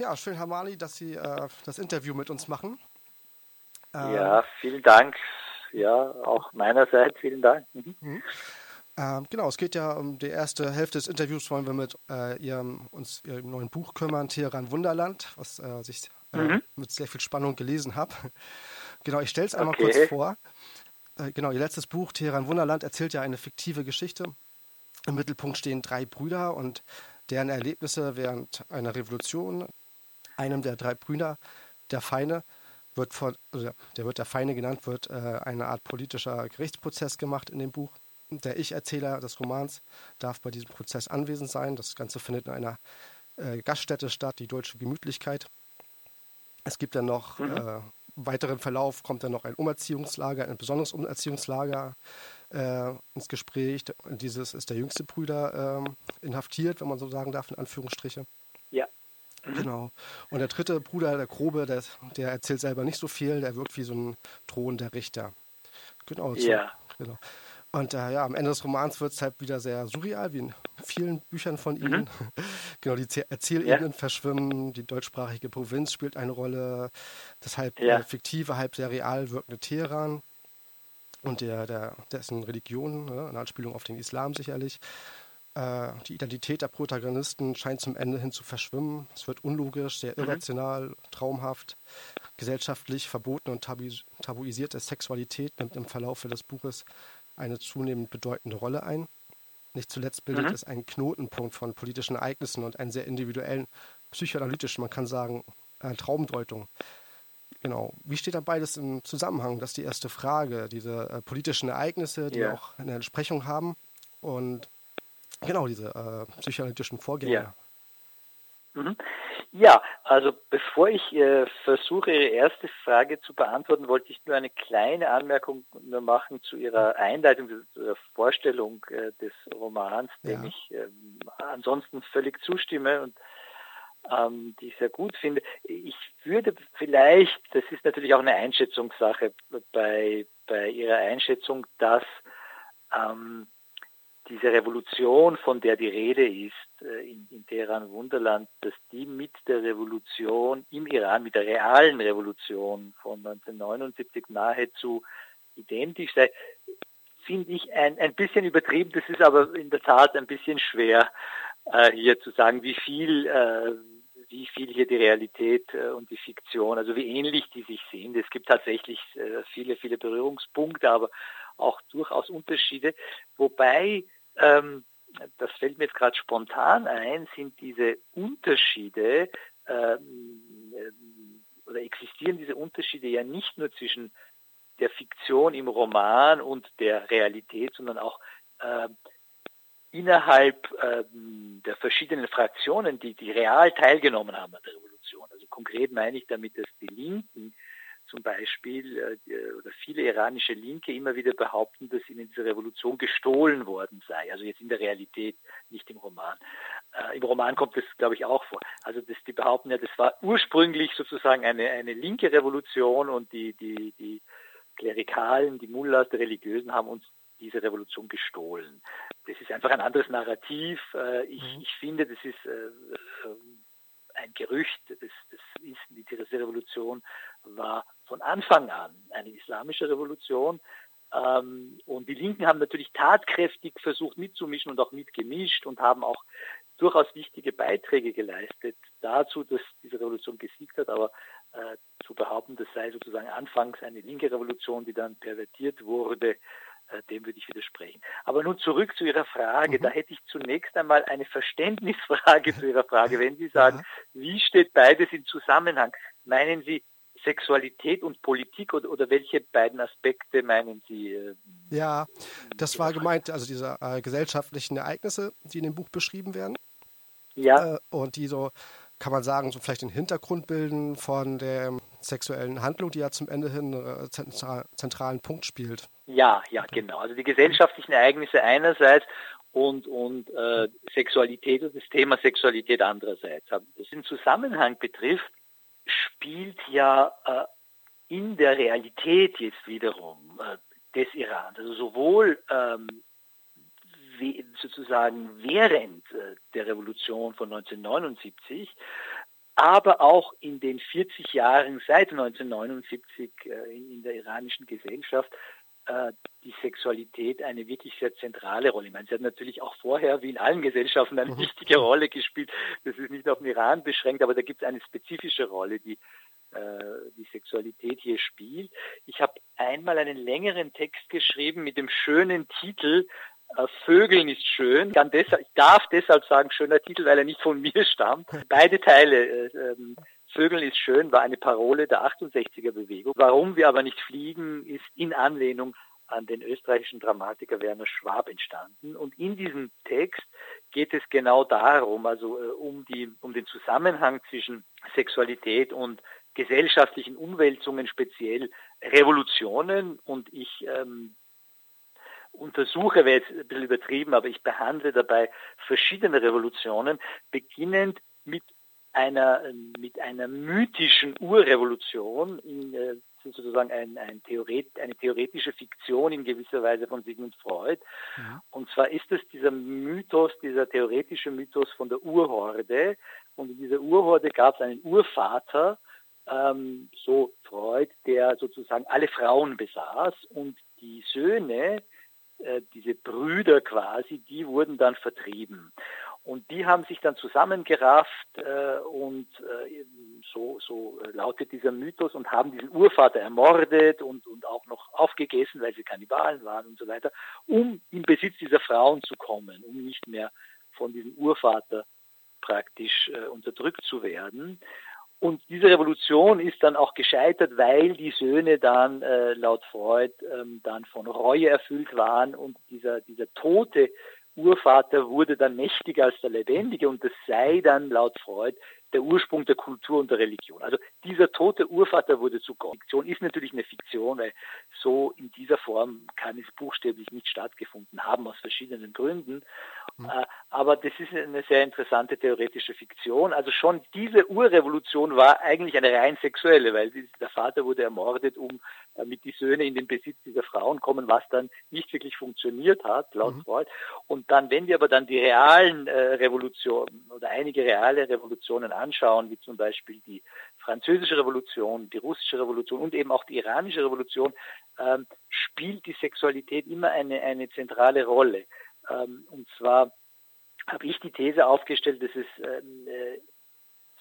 ja, schön, Herr Mali, dass Sie äh, das Interview mit uns machen. Ähm, ja, vielen Dank. Ja, auch meinerseits vielen Dank. Mhm. Mhm. Ähm, genau, es geht ja um die erste Hälfte des Interviews, wollen wir mit äh, ihrem, uns Ihrem neuen Buch kümmern, Teheran Wunderland, was äh, ich äh, mhm. mit sehr viel Spannung gelesen habe. genau, ich stelle es einmal okay. kurz vor. Äh, genau, Ihr letztes Buch, Teheran Wunderland, erzählt ja eine fiktive Geschichte. Im Mittelpunkt stehen drei Brüder und deren Erlebnisse während einer Revolution. Einem der drei Brüder, der Feine, wird von, also der wird der Feine genannt, wird äh, eine Art politischer Gerichtsprozess gemacht in dem Buch der Ich-Erzähler des Romans darf bei diesem Prozess anwesend sein. Das Ganze findet in einer äh, Gaststätte statt, die Deutsche Gemütlichkeit. Es gibt dann noch mhm. äh, weiteren Verlauf, kommt dann noch ein Umerziehungslager, ein besonderes Umerziehungslager äh, ins Gespräch. Dieses ist der jüngste Brüder äh, inhaftiert, wenn man so sagen darf, in Anführungsstriche. Mhm. Genau. Und der dritte Bruder, der Grobe, der, der, erzählt selber nicht so viel, der wirkt wie so ein drohender Richter. Genau. Ja. genau. Und äh, ja, am Ende des Romans wird es halt wieder sehr surreal, wie in vielen Büchern von Ihnen. Mhm. genau, die Erzählebenen ja. verschwimmen, die deutschsprachige Provinz spielt eine Rolle, das halb ja. äh, fiktive, halb sehr real wirkende Teheran und der, der, dessen Religion, ne, eine Anspielung auf den Islam sicherlich. Äh, die Identität der Protagonisten scheint zum Ende hin zu verschwimmen. Es wird unlogisch, sehr mhm. irrational, mhm. traumhaft. Gesellschaftlich verboten und tabu tabuisierte Sexualität nimmt im Verlauf des Buches eine zunehmend bedeutende Rolle ein. Nicht zuletzt bildet mhm. es einen Knotenpunkt von politischen Ereignissen und einen sehr individuellen, psychoanalytischen, man kann sagen, äh, Traumdeutung. Genau. Wie steht da beides im Zusammenhang? Das ist die erste Frage. Diese äh, politischen Ereignisse, die yeah. auch eine Entsprechung haben und genau diese äh, psychoanalytischen Vorgänge. Yeah. Mhm. Ja, also bevor ich äh, versuche, Ihre erste Frage zu beantworten, wollte ich nur eine kleine Anmerkung nur machen zu Ihrer Einleitung, zu Ihrer Vorstellung äh, des Romans, dem ja. ich äh, ansonsten völlig zustimme und ähm, die ich sehr gut finde. Ich würde vielleicht, das ist natürlich auch eine Einschätzungssache bei, bei Ihrer Einschätzung, dass ähm, diese Revolution, von der die Rede ist äh, in, in Teheran Wunderland, dass die mit der Revolution im Iran, mit der realen Revolution von 1979 nahezu identisch sei, finde ich ein, ein bisschen übertrieben. Das ist aber in der Tat ein bisschen schwer, äh, hier zu sagen, wie viel, äh, wie viel hier die Realität äh, und die Fiktion, also wie ähnlich die sich sind. Es gibt tatsächlich äh, viele, viele Berührungspunkte, aber auch durchaus Unterschiede, wobei ähm, das fällt mir jetzt gerade spontan ein, sind diese Unterschiede ähm, äh, oder existieren diese Unterschiede ja nicht nur zwischen der Fiktion im Roman und der Realität, sondern auch äh, innerhalb äh, der verschiedenen Fraktionen, die, die real teilgenommen haben an der Revolution. Also konkret meine ich damit, dass die Linken zum Beispiel äh, oder viele iranische Linke immer wieder behaupten, dass ihnen diese Revolution gestohlen worden sei. Also jetzt in der Realität, nicht im Roman. Äh, Im Roman kommt das, glaube ich, auch vor. Also dass die behaupten ja, das war ursprünglich sozusagen eine, eine linke Revolution und die, die, die Klerikalen, die Mullahs, die Religiösen haben uns diese Revolution gestohlen. Das ist einfach ein anderes Narrativ. Äh, ich, mhm. ich finde, das ist äh, äh, ein Gerücht. Das, das ist, die Revolution war von Anfang an eine islamische Revolution. Ähm, und die Linken haben natürlich tatkräftig versucht mitzumischen und auch mitgemischt und haben auch durchaus wichtige Beiträge geleistet dazu, dass diese Revolution gesiegt hat. Aber äh, zu behaupten, das sei sozusagen anfangs eine linke Revolution, die dann pervertiert wurde, dem würde ich widersprechen. Aber nun zurück zu Ihrer Frage. Mhm. Da hätte ich zunächst einmal eine Verständnisfrage zu Ihrer Frage. Wenn Sie sagen, ja. wie steht beides in Zusammenhang? Meinen Sie Sexualität und Politik oder, oder welche beiden Aspekte meinen Sie? Äh, ja, das war gemeint, also diese äh, gesellschaftlichen Ereignisse, die in dem Buch beschrieben werden. Ja. Äh, und die so, kann man sagen, so vielleicht den Hintergrund bilden von der sexuellen Handlung, die ja zum Ende hin einen äh, zentralen Punkt spielt. Ja, ja, genau. Also die gesellschaftlichen Ereignisse einerseits und, und äh, Sexualität und das Thema Sexualität andererseits. Das im Zusammenhang betrifft, spielt ja äh, in der Realität jetzt wiederum äh, des Irans, also sowohl ähm, sozusagen während äh, der Revolution von 1979 aber auch in den 40 Jahren seit 1979 äh, in, der iranischen Gesellschaft äh, die Sexualität eine wirklich sehr zentrale Rolle. Ich meine, sie hat natürlich auch vorher, wie in allen Gesellschaften, eine mhm. wichtige Rolle gespielt. Das ist nicht auf den Iran beschränkt, aber da gibt es eine spezifische Rolle, die äh, die Sexualität hier spielt. Ich habe einmal einen längeren Text geschrieben mit dem schönen Titel Vögeln ist schön. Ich, deshalb, ich darf deshalb sagen, schöner Titel, weil er nicht von mir stammt. Beide Teile, äh, ähm, Vögeln ist schön, war eine Parole der 68er Bewegung. Warum wir aber nicht fliegen, ist in Anlehnung an den österreichischen Dramatiker Werner Schwab entstanden. Und in diesem Text geht es genau darum, also äh, um, die, um den Zusammenhang zwischen Sexualität und gesellschaftlichen Umwälzungen, speziell Revolutionen. Und ich ähm, untersuche, wäre jetzt ein bisschen übertrieben, aber ich behandle dabei verschiedene Revolutionen, beginnend mit einer, mit einer mythischen Urrevolution, in, äh, sozusagen ein, ein Theoret, eine theoretische Fiktion in gewisser Weise von Sigmund Freud. Ja. Und zwar ist es dieser Mythos, dieser theoretische Mythos von der Urhorde. Und in dieser Urhorde gab es einen Urvater, ähm, so Freud, der sozusagen alle Frauen besaß und die Söhne, diese Brüder quasi, die wurden dann vertrieben. Und die haben sich dann zusammengerafft äh, und äh, so, so lautet dieser Mythos und haben diesen Urvater ermordet und, und auch noch aufgegessen, weil sie Kannibalen waren und so weiter, um in Besitz dieser Frauen zu kommen, um nicht mehr von diesem Urvater praktisch äh, unterdrückt zu werden. Und diese Revolution ist dann auch gescheitert, weil die Söhne dann äh, laut Freud ähm, dann von Reue erfüllt waren und dieser, dieser tote Urvater wurde dann mächtiger als der Lebendige und das sei dann laut Freud der Ursprung der Kultur und der Religion. Also dieser tote Urvater wurde zu Gott. Fiktion ist natürlich eine Fiktion, weil so in dieser Form kann es buchstäblich nicht stattgefunden haben, aus verschiedenen Gründen. Mhm. Aber das ist eine sehr interessante theoretische Fiktion. Also schon diese Urrevolution war eigentlich eine rein sexuelle, weil der Vater wurde ermordet, um damit die Söhne in den Besitz dieser Frauen kommen, was dann nicht wirklich funktioniert hat, laut mhm. Freud. Und dann, wenn wir aber dann die realen äh, Revolutionen oder einige reale Revolutionen anschauen, wie zum Beispiel die französische Revolution, die russische Revolution und eben auch die iranische Revolution, ähm, spielt die Sexualität immer eine, eine zentrale Rolle. Ähm, und zwar habe ich die These aufgestellt, dass es ähm, äh,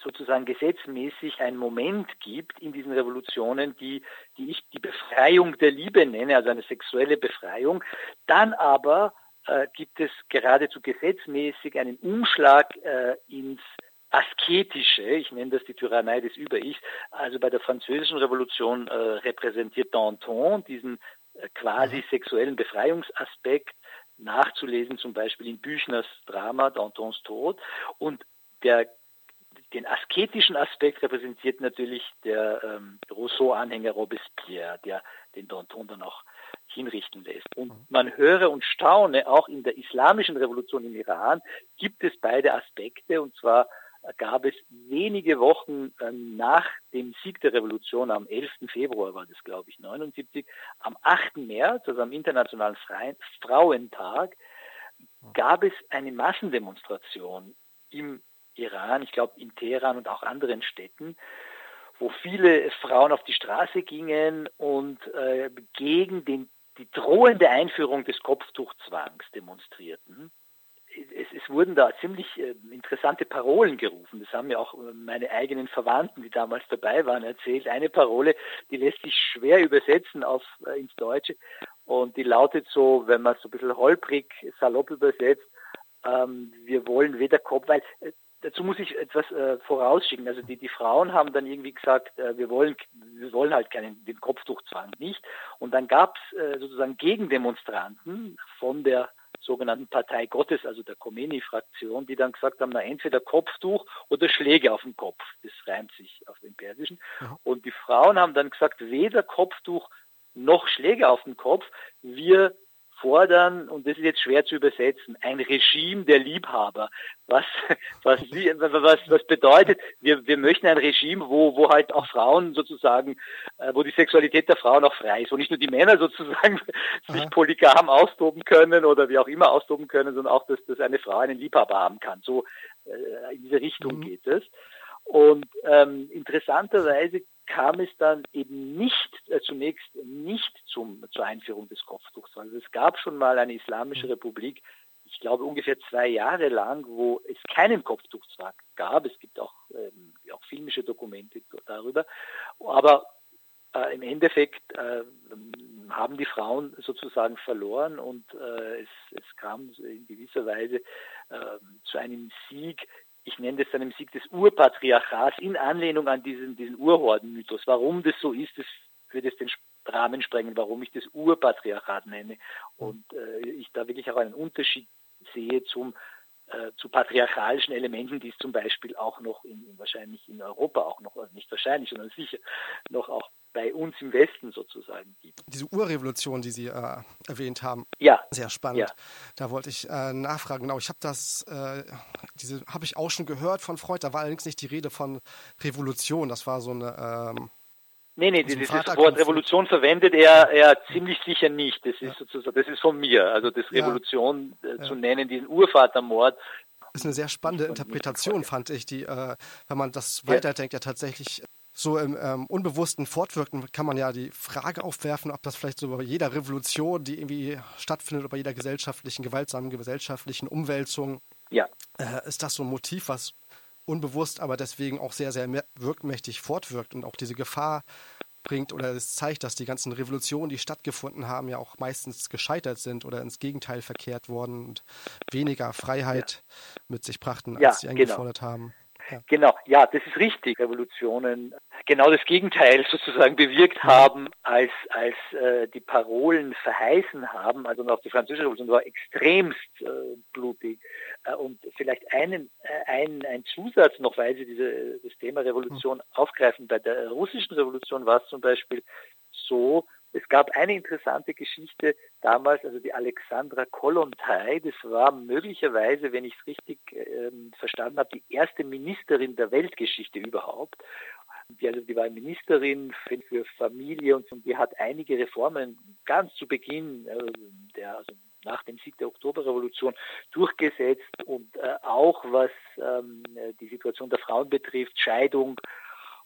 sozusagen gesetzmäßig einen Moment gibt in diesen Revolutionen, die, die ich die Befreiung der Liebe nenne, also eine sexuelle Befreiung. Dann aber äh, gibt es geradezu gesetzmäßig einen Umschlag äh, ins asketische, ich nenne das die Tyrannei des Über-Ichs, also bei der französischen Revolution äh, repräsentiert Danton diesen äh, quasi mhm. sexuellen Befreiungsaspekt nachzulesen, zum Beispiel in Büchners Drama Dantons Tod und der den asketischen Aspekt repräsentiert natürlich der ähm, Rousseau-Anhänger Robespierre, der den Danton dann auch hinrichten lässt. Und mhm. man höre und staune, auch in der islamischen Revolution im Iran gibt es beide Aspekte, und zwar gab es wenige Wochen ähm, nach dem Sieg der Revolution, am 11. Februar war das, glaube ich, 79, am 8. März, also am Internationalen Frauentag, gab es eine Massendemonstration im Iran, ich glaube in Teheran und auch anderen Städten, wo viele Frauen auf die Straße gingen und äh, gegen den, die drohende Einführung des Kopftuchzwangs demonstrierten. Es, es, wurden da ziemlich äh, interessante Parolen gerufen. Das haben mir auch meine eigenen Verwandten, die damals dabei waren, erzählt. Eine Parole, die lässt sich schwer übersetzen auf, äh, ins Deutsche und die lautet so, wenn man es so ein bisschen holprig, salopp übersetzt, ähm, wir wollen weder Kopf, weil äh, dazu muss ich etwas äh, vorausschicken. Also die, die Frauen haben dann irgendwie gesagt, äh, wir wollen wir wollen halt keinen den Kopftuchzwang nicht. Und dann gab es äh, sozusagen Gegendemonstranten von der sogenannten Partei Gottes, also der Khomeini-Fraktion, die dann gesagt haben, na entweder Kopftuch oder Schläge auf den Kopf. Das reimt sich auf den Persischen. Ja. Und die Frauen haben dann gesagt, weder Kopftuch noch Schläge auf den Kopf. Wir fordern, und das ist jetzt schwer zu übersetzen, ein Regime der Liebhaber. Was, was, was, was bedeutet, wir, wir möchten ein Regime, wo, wo halt auch Frauen sozusagen, äh, wo die Sexualität der Frauen auch frei ist, wo nicht nur die Männer sozusagen Aha. sich polygam austoben können oder wie auch immer austoben können, sondern auch, dass, dass eine Frau einen Liebhaber haben kann. So äh, in diese Richtung mhm. geht es. Und ähm, interessanterweise kam es dann eben nicht äh, zunächst nicht zum, zur Einführung des Kopftuchs. Also es gab schon mal eine islamische Republik, ich glaube ungefähr zwei Jahre lang, wo es keinen Kopftuchzwang gab. Es gibt auch, ähm, auch filmische Dokumente darüber. Aber äh, im Endeffekt äh, haben die Frauen sozusagen verloren und äh, es, es, kam in gewisser Weise ähm, zu einem Sieg ich nenne das dann im Sieg des Urpatriarchats in Anlehnung an diesen, diesen Urhordenmythos. Warum das so ist, das würde es den Rahmen sprengen, warum ich das Urpatriarchat nenne. Und äh, ich da wirklich auch einen Unterschied sehe zum äh, zu patriarchalischen Elementen, die es zum Beispiel auch noch in, wahrscheinlich in Europa auch noch, nicht wahrscheinlich, sondern sicher noch auch bei uns im Westen sozusagen gibt. Diese Urrevolution, die Sie äh, erwähnt haben, ja. sehr spannend. Ja. Da wollte ich äh, nachfragen. Genau, ich habe das, äh, diese habe ich auch schon gehört von Freud. Da war allerdings nicht die Rede von Revolution. Das war so eine ähm, Nee, nee, dieses Wort Revolution verwendet er, er ziemlich sicher nicht. Das ist ja. sozusagen, das ist von mir. Also das Revolution äh, zu nennen, diesen Urvatermord. Das ist eine sehr spannende Interpretation, fand ich, die, äh, wenn man das weiterdenkt, ja tatsächlich so im ähm, unbewussten Fortwirken kann man ja die Frage aufwerfen, ob das vielleicht so bei jeder Revolution, die irgendwie stattfindet, oder bei jeder gesellschaftlichen, gewaltsamen gesellschaftlichen Umwälzung, ja. Äh, ist das so ein Motiv, was unbewusst, aber deswegen auch sehr, sehr wirkmächtig fortwirkt und auch diese Gefahr bringt oder es zeigt, dass die ganzen Revolutionen, die stattgefunden haben, ja auch meistens gescheitert sind oder ins Gegenteil verkehrt worden und weniger Freiheit ja. mit sich brachten, als ja, sie genau. eingefordert genau. haben. Ja. Genau, ja, das ist richtig. Revolutionen genau das Gegenteil sozusagen bewirkt haben, als, als äh, die Parolen verheißen haben. Also auch die französische Revolution war extremst äh, blutig. Äh, und vielleicht einen, äh, ein, ein Zusatz noch, weil Sie diese, das Thema Revolution mhm. aufgreifen. Bei der russischen Revolution war es zum Beispiel so, es gab eine interessante Geschichte damals, also die Alexandra Kollontai, das war möglicherweise, wenn ich es richtig ähm, verstanden habe, die erste Ministerin der Weltgeschichte überhaupt. Die, also die war Ministerin für, Familie und, und, die hat einige Reformen ganz zu Beginn äh, der, also nach dem Sieg der Oktoberrevolution durchgesetzt und äh, auch was ähm, die Situation der Frauen betrifft, Scheidung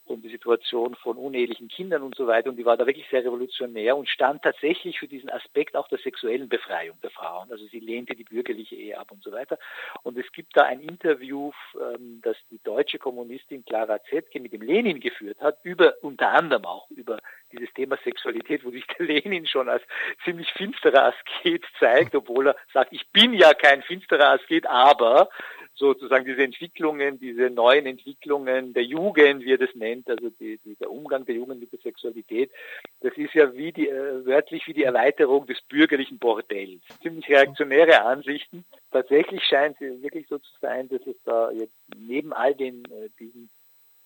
und die Situation von unehelichen Kindern und so weiter. Und die war da wirklich sehr revolutionär und stand tatsächlich für diesen Aspekt auch der sexuellen Befreiung der Frauen. Also sie lehnte die bürgerliche Ehe ab und so weiter. Und es gibt da ein Interview, ähm, das die deutsche Kommunistin Clara Zetke mit dem Lenin geführt hat, über unter anderem auch über dieses Thema Sexualität, wo sich der Lenin schon als ziemlich finsterer Asket zeigt, obwohl er sagt, ich bin ja kein finsterer Asket, aber sozusagen diese Entwicklungen, diese neuen Entwicklungen der Jugend, wie er das nennt, also die, die, der Umgang der Jugend mit der Sexualität, das ist ja wie die, äh, wörtlich wie die Erweiterung des bürgerlichen Bordells. Ziemlich reaktionäre Ansichten. Tatsächlich scheint es wirklich so zu sein, dass es da jetzt neben all den äh, diesen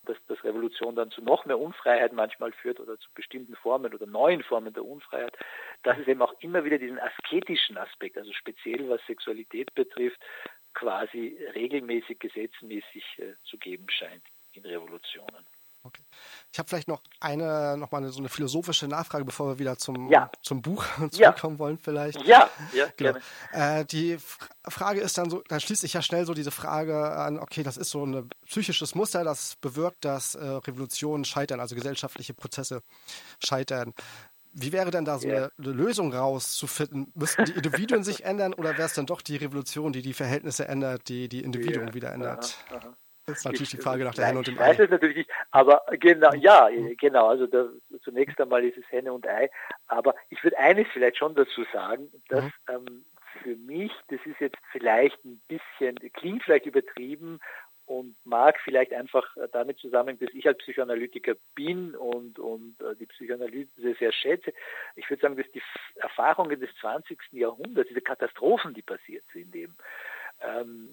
dass, dass Revolution dann zu noch mehr Unfreiheit manchmal führt oder zu bestimmten Formen oder neuen Formen der Unfreiheit, dass es eben auch immer wieder diesen asketischen Aspekt, also speziell was Sexualität betrifft, quasi regelmäßig, gesetzmäßig äh, zu geben scheint in Revolutionen. Okay. Ich habe vielleicht noch eine, noch mal eine, so eine philosophische Nachfrage, bevor wir wieder zum, ja. zum Buch zurückkommen ja. wollen, vielleicht. Ja, ja, genau. gerne. Äh, die Frage ist dann so, da schließt sich ja schnell so diese Frage an, okay, das ist so ein psychisches Muster, das bewirkt, dass äh, Revolutionen scheitern, also gesellschaftliche Prozesse scheitern. Wie wäre denn da so yeah. eine, Lösung rauszufinden? Müssten die Individuen sich ändern oder wäre es dann doch die Revolution, die die Verhältnisse ändert, die die Individuen yeah. wieder ändert? Aha, aha. Das ist natürlich die Frage nach der Henne und dem Ei. Ich weiß es natürlich nicht, aber genau, ja, genau, also da, zunächst einmal ist es Henne und Ei, aber ich würde eines vielleicht schon dazu sagen, dass mhm. ähm, für mich, das ist jetzt vielleicht ein bisschen, klingt vielleicht übertrieben und mag vielleicht einfach damit zusammenhängen, dass ich als Psychoanalytiker bin und, und äh, die Psychoanalyse sehr schätze. Ich würde sagen, dass die Erfahrungen des 20. Jahrhunderts, diese Katastrophen, die passiert sind, eben, ähm,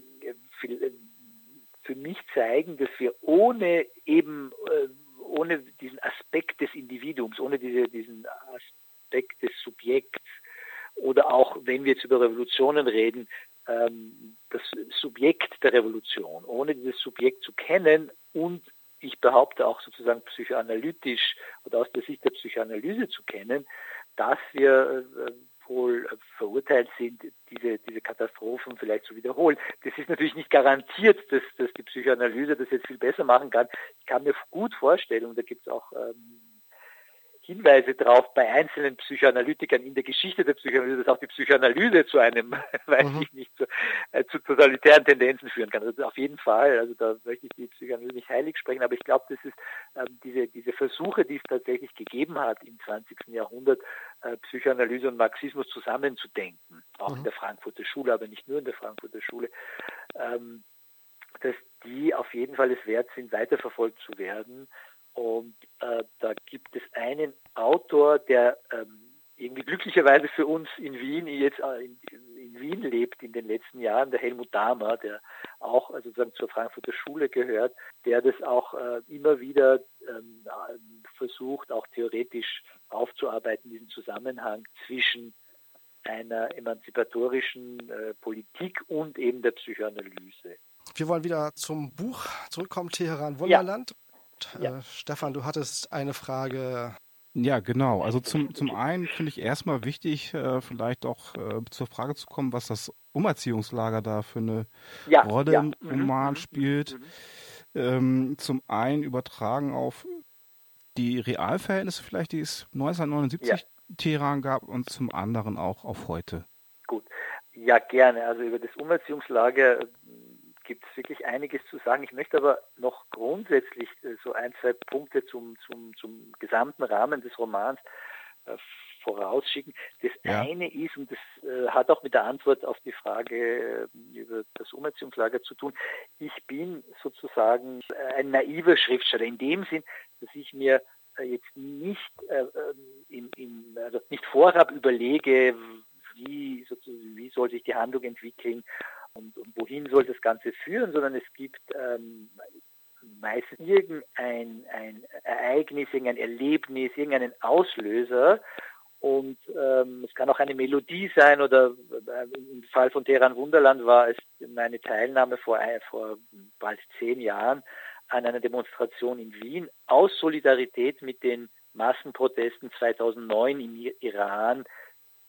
für mich zeigen, dass wir ohne eben, äh, ohne diesen Aspekt des Individuums, ohne diese, diesen Aspekt des Subjekts oder auch, wenn wir jetzt über Revolutionen reden, ähm, das Subjekt der Revolution, ohne dieses Subjekt zu kennen und ich behaupte auch sozusagen psychoanalytisch oder aus der Sicht der Psychoanalyse zu kennen, dass wir äh, wohl verurteilt sind, diese, diese Katastrophen vielleicht zu wiederholen. Das ist natürlich nicht garantiert, dass, dass die Psychoanalyse das jetzt viel besser machen kann. Ich kann mir gut vorstellen, und da gibt es auch ähm, Hinweise darauf bei einzelnen Psychoanalytikern in der Geschichte der Psychoanalyse, dass auch die Psychoanalyse zu einem, weiß mhm. ich nicht, zu, äh, zu, totalitären Tendenzen führen kann. Also auf jeden Fall, also da möchte ich die Psychoanalyse nicht heilig sprechen, aber ich glaube, das ist ähm, diese, diese Versuche, die es tatsächlich gegeben hat im 20. Jahrhundert, äh, Psychoanalyse und Marxismus zusammenzudenken, auch mhm. in der Frankfurter Schule, aber nicht nur in der Frankfurter Schule, ähm, dass die auf jeden Fall es wert sind, weiterverfolgt zu werden und äh, da gibt es einen Autor, der ähm, irgendwie glücklicherweise für uns in Wien jetzt äh, in, in, Wien lebt in den letzten Jahren, der Helmut Dahmer, der auch also sozusagen zur Frankfurter Schule gehört, der das auch äh, immer wieder ähm, versucht, auch theoretisch aufzuarbeiten, diesen Zusammenhang zwischen einer emanzipatorischen äh, Politik und eben der Psychoanalyse. Wir wollen wieder zum Buch zurückkommen, Teheran Wunderland. Ja. Ja. Äh, Stefan, du hattest eine Frage. Ja, genau. Also zum, zum einen finde ich erstmal wichtig, äh, vielleicht auch äh, zur Frage zu kommen, was das Umerziehungslager da für eine ja, Rolle ja. im mhm, Roman mhm, spielt. Mhm. Ähm, zum einen übertragen auf die Realverhältnisse vielleicht, die es 1979 ja. Teheran gab und zum anderen auch auf heute. Gut. Ja, gerne. Also über das Umerziehungslager gibt es wirklich einiges zu sagen. Ich möchte aber noch grundsätzlich äh, so ein, zwei Punkte zum, zum, zum gesamten Rahmen des Romans äh, vorausschicken. Das ja. eine ist, und das äh, hat auch mit der Antwort auf die Frage äh, über das Umerziehungslager zu tun, ich bin sozusagen ein naiver Schriftsteller in dem Sinn, dass ich mir jetzt nicht, im, im, also nicht vorab überlege, wie, wie soll sich die Handlung entwickeln und, und wohin soll das Ganze führen, sondern es gibt ähm, meistens irgendein ein Ereignis, irgendein Erlebnis, irgendeinen Auslöser und ähm, es kann auch eine Melodie sein oder äh, im Fall von Teheran Wunderland war es meine Teilnahme vor, vor bald zehn Jahren an einer Demonstration in Wien aus Solidarität mit den Massenprotesten 2009 im Iran,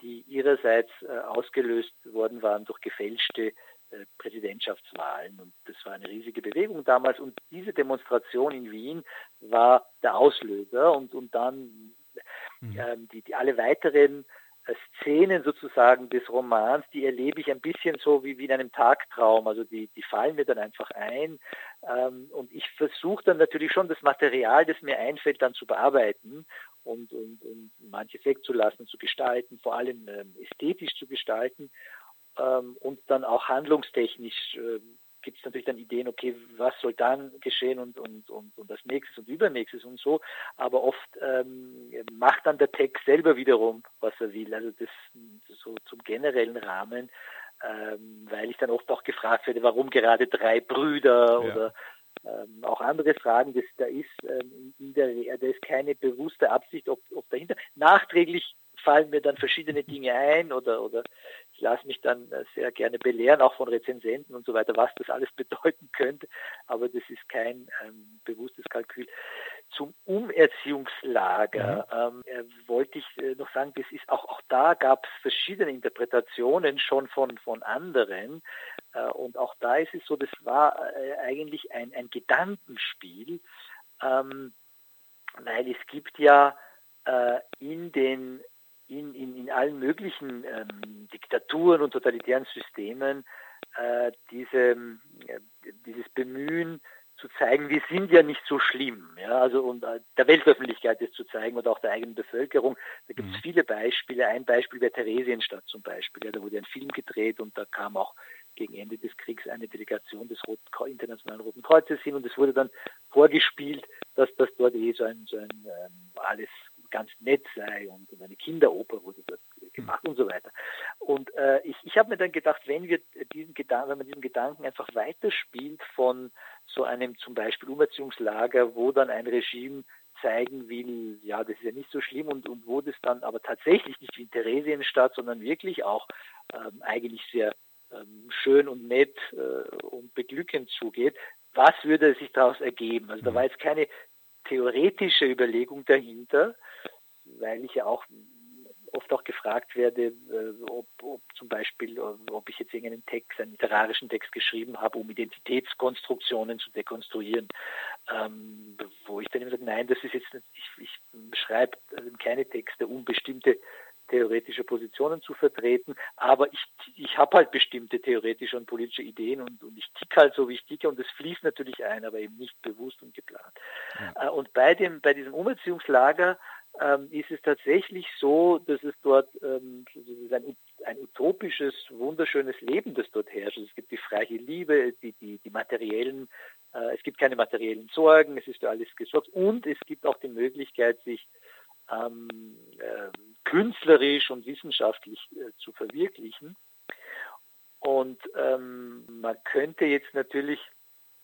die ihrerseits äh, ausgelöst worden waren durch gefälschte äh, Präsidentschaftswahlen. Und das war eine riesige Bewegung damals. Und diese Demonstration in Wien war der Auslöser. Und, und dann ähm, die, die alle weiteren äh, Szenen sozusagen des Romans, die erlebe ich ein bisschen so wie, wie in einem Tagtraum. Also die, die fallen mir dann einfach ein. Ähm, und ich versuche dann natürlich schon das Material, das mir einfällt, dann zu bearbeiten und, und, und manches wegzulassen, zu gestalten, vor allem ähm, ästhetisch zu gestalten ähm, und dann auch handlungstechnisch äh, gibt es natürlich dann Ideen, okay, was soll dann geschehen und, und, und, und das nächstes und übernächstes und so. Aber oft ähm, macht dann der Text selber wiederum, was er will. Also das so zum generellen Rahmen, ähm, weil ich dann oft auch gefragt werde, warum gerade drei Brüder ja. oder ähm, auch andere Fragen. Das, da ist ähm, in der, da ist keine bewusste Absicht, ob, ob dahinter. Nachträglich fallen mir dann verschiedene Dinge ein oder, oder ich lasse mich dann äh, sehr gerne belehren, auch von Rezensenten und so weiter, was das alles bedeuten könnte, aber das ist kein ähm, bewusstes Kalkül. Zum Umerziehungslager mhm. ähm, äh, wollte ich äh, noch sagen, das ist auch, auch da gab es verschiedene Interpretationen schon von, von anderen äh, und auch da ist es so, das war äh, eigentlich ein, ein Gedankenspiel, ähm, weil es gibt ja äh, in den in, in, in allen möglichen ähm, Diktaturen und totalitären Systemen äh, diese, äh, dieses Bemühen zu zeigen, wir sind ja nicht so schlimm, ja, also und äh, der Weltöffentlichkeit das zu zeigen und auch der eigenen Bevölkerung. Da gibt es mhm. viele Beispiele. Ein Beispiel wäre Theresienstadt zum Beispiel. Ja, da wurde ein Film gedreht und da kam auch gegen Ende des Kriegs eine Delegation des Roten, Internationalen Roten Kreuzes hin und es wurde dann vorgespielt, dass das dort eh so ein, so ein ähm, alles ganz nett sei und, und eine Kinderoper wurde dort gemacht und so weiter. Und äh, ich, ich habe mir dann gedacht, wenn wir diesen Gedanken, wenn man diesen Gedanken einfach weiterspielt von so einem zum Beispiel Umerziehungslager, wo dann ein Regime zeigen will, ja, das ist ja nicht so schlimm und, und wo das dann aber tatsächlich nicht wie in Theresienstadt, sondern wirklich auch ähm, eigentlich sehr ähm, schön und nett äh, und beglückend zugeht, was würde sich daraus ergeben? Also da mhm. war jetzt keine theoretische Überlegung dahinter, weil ich ja auch oft auch gefragt werde, äh, ob, ob, zum Beispiel, ob ich jetzt irgendeinen Text, einen literarischen Text geschrieben habe, um Identitätskonstruktionen zu dekonstruieren, ähm, wo ich dann immer sage, nein, das ist jetzt, ich, ich schreibe also keine Texte, um bestimmte theoretische Positionen zu vertreten, aber ich, ich habe halt bestimmte theoretische und politische Ideen und, und ich ticke halt so, wie ich ticke und das fließt natürlich ein, aber eben nicht bewusst und geplant. Ja. Äh, und bei, dem, bei diesem Umerziehungslager ähm, ist es tatsächlich so, dass es dort ähm, ein, ein, utopisches, wunderschönes Leben, das dort herrscht. Also es gibt die freie Liebe, die, die, die materiellen, äh, es gibt keine materiellen Sorgen, es ist für alles gesorgt und es gibt auch die Möglichkeit, sich ähm, äh, künstlerisch und wissenschaftlich äh, zu verwirklichen. Und ähm, man könnte jetzt natürlich,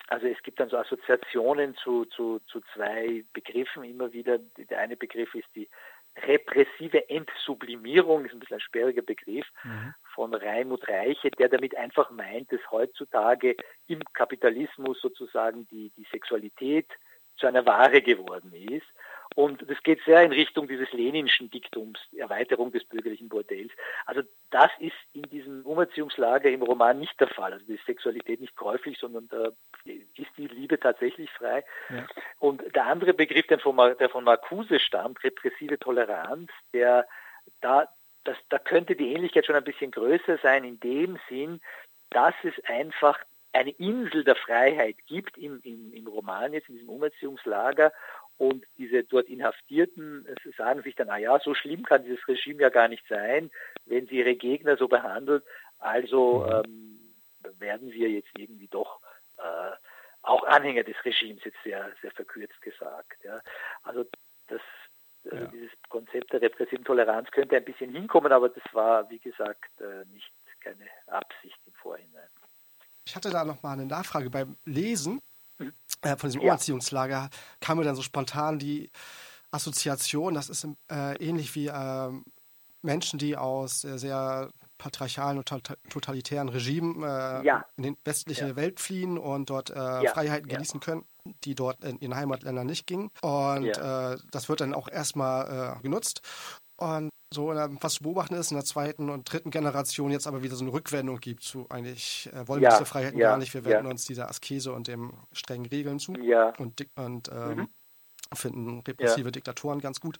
also es gibt dann so Assoziationen zu, zu, zu zwei Begriffen immer wieder. Der eine Begriff ist die repressive Entsublimierung, ist ein bisschen ein sperriger Begriff mhm. von Raimund Reiche, der damit einfach meint, dass heutzutage im Kapitalismus sozusagen die, die Sexualität zu einer Ware geworden ist und das geht sehr in Richtung dieses leninschen Diktums, Erweiterung des bürgerlichen Bordells. Also das ist in diesem Umerziehungslager im Roman nicht der Fall. Also die Sexualität nicht käuflich, sondern da ist die Liebe tatsächlich frei. Ja. Und der andere Begriff, der von, der von Marcuse stammt, repressive Toleranz, der da, das, da könnte die Ähnlichkeit schon ein bisschen größer sein in dem Sinn, dass es einfach eine Insel der Freiheit gibt im, im, im Roman jetzt, in diesem Umerziehungslager und diese dort Inhaftierten sagen sich dann, ah ja, so schlimm kann dieses Regime ja gar nicht sein, wenn sie ihre Gegner so behandelt. Also mhm. ähm, werden wir jetzt irgendwie doch äh, auch Anhänger des Regimes, jetzt sehr, sehr verkürzt gesagt. Ja. Also das, äh, ja. dieses Konzept der repressiven Toleranz könnte ein bisschen hinkommen, aber das war, wie gesagt, äh, nicht keine Absicht im Vorhinein. Ich hatte da noch mal eine Nachfrage beim Lesen äh, von diesem ja. Umerziehungslager kam mir dann so spontan die Assoziation, das ist äh, ähnlich wie äh, Menschen, die aus äh, sehr patriarchalen und totalitären Regimen äh, ja. in die westliche ja. Welt fliehen und dort äh. Freiheiten genießen können, die dort in ihren Heimatländern nicht gingen. Und das wird dann auch erstmal genutzt. Und so, was zu beobachten ist, in der zweiten und dritten Generation jetzt aber wieder so eine Rückwendung gibt zu eigentlich, äh, wollen wir diese Freiheiten ja, gar nicht, wir wenden ja. uns dieser Askese und dem strengen Regeln zu ja. und, und ähm, mhm. finden repressive Diktatoren ganz gut.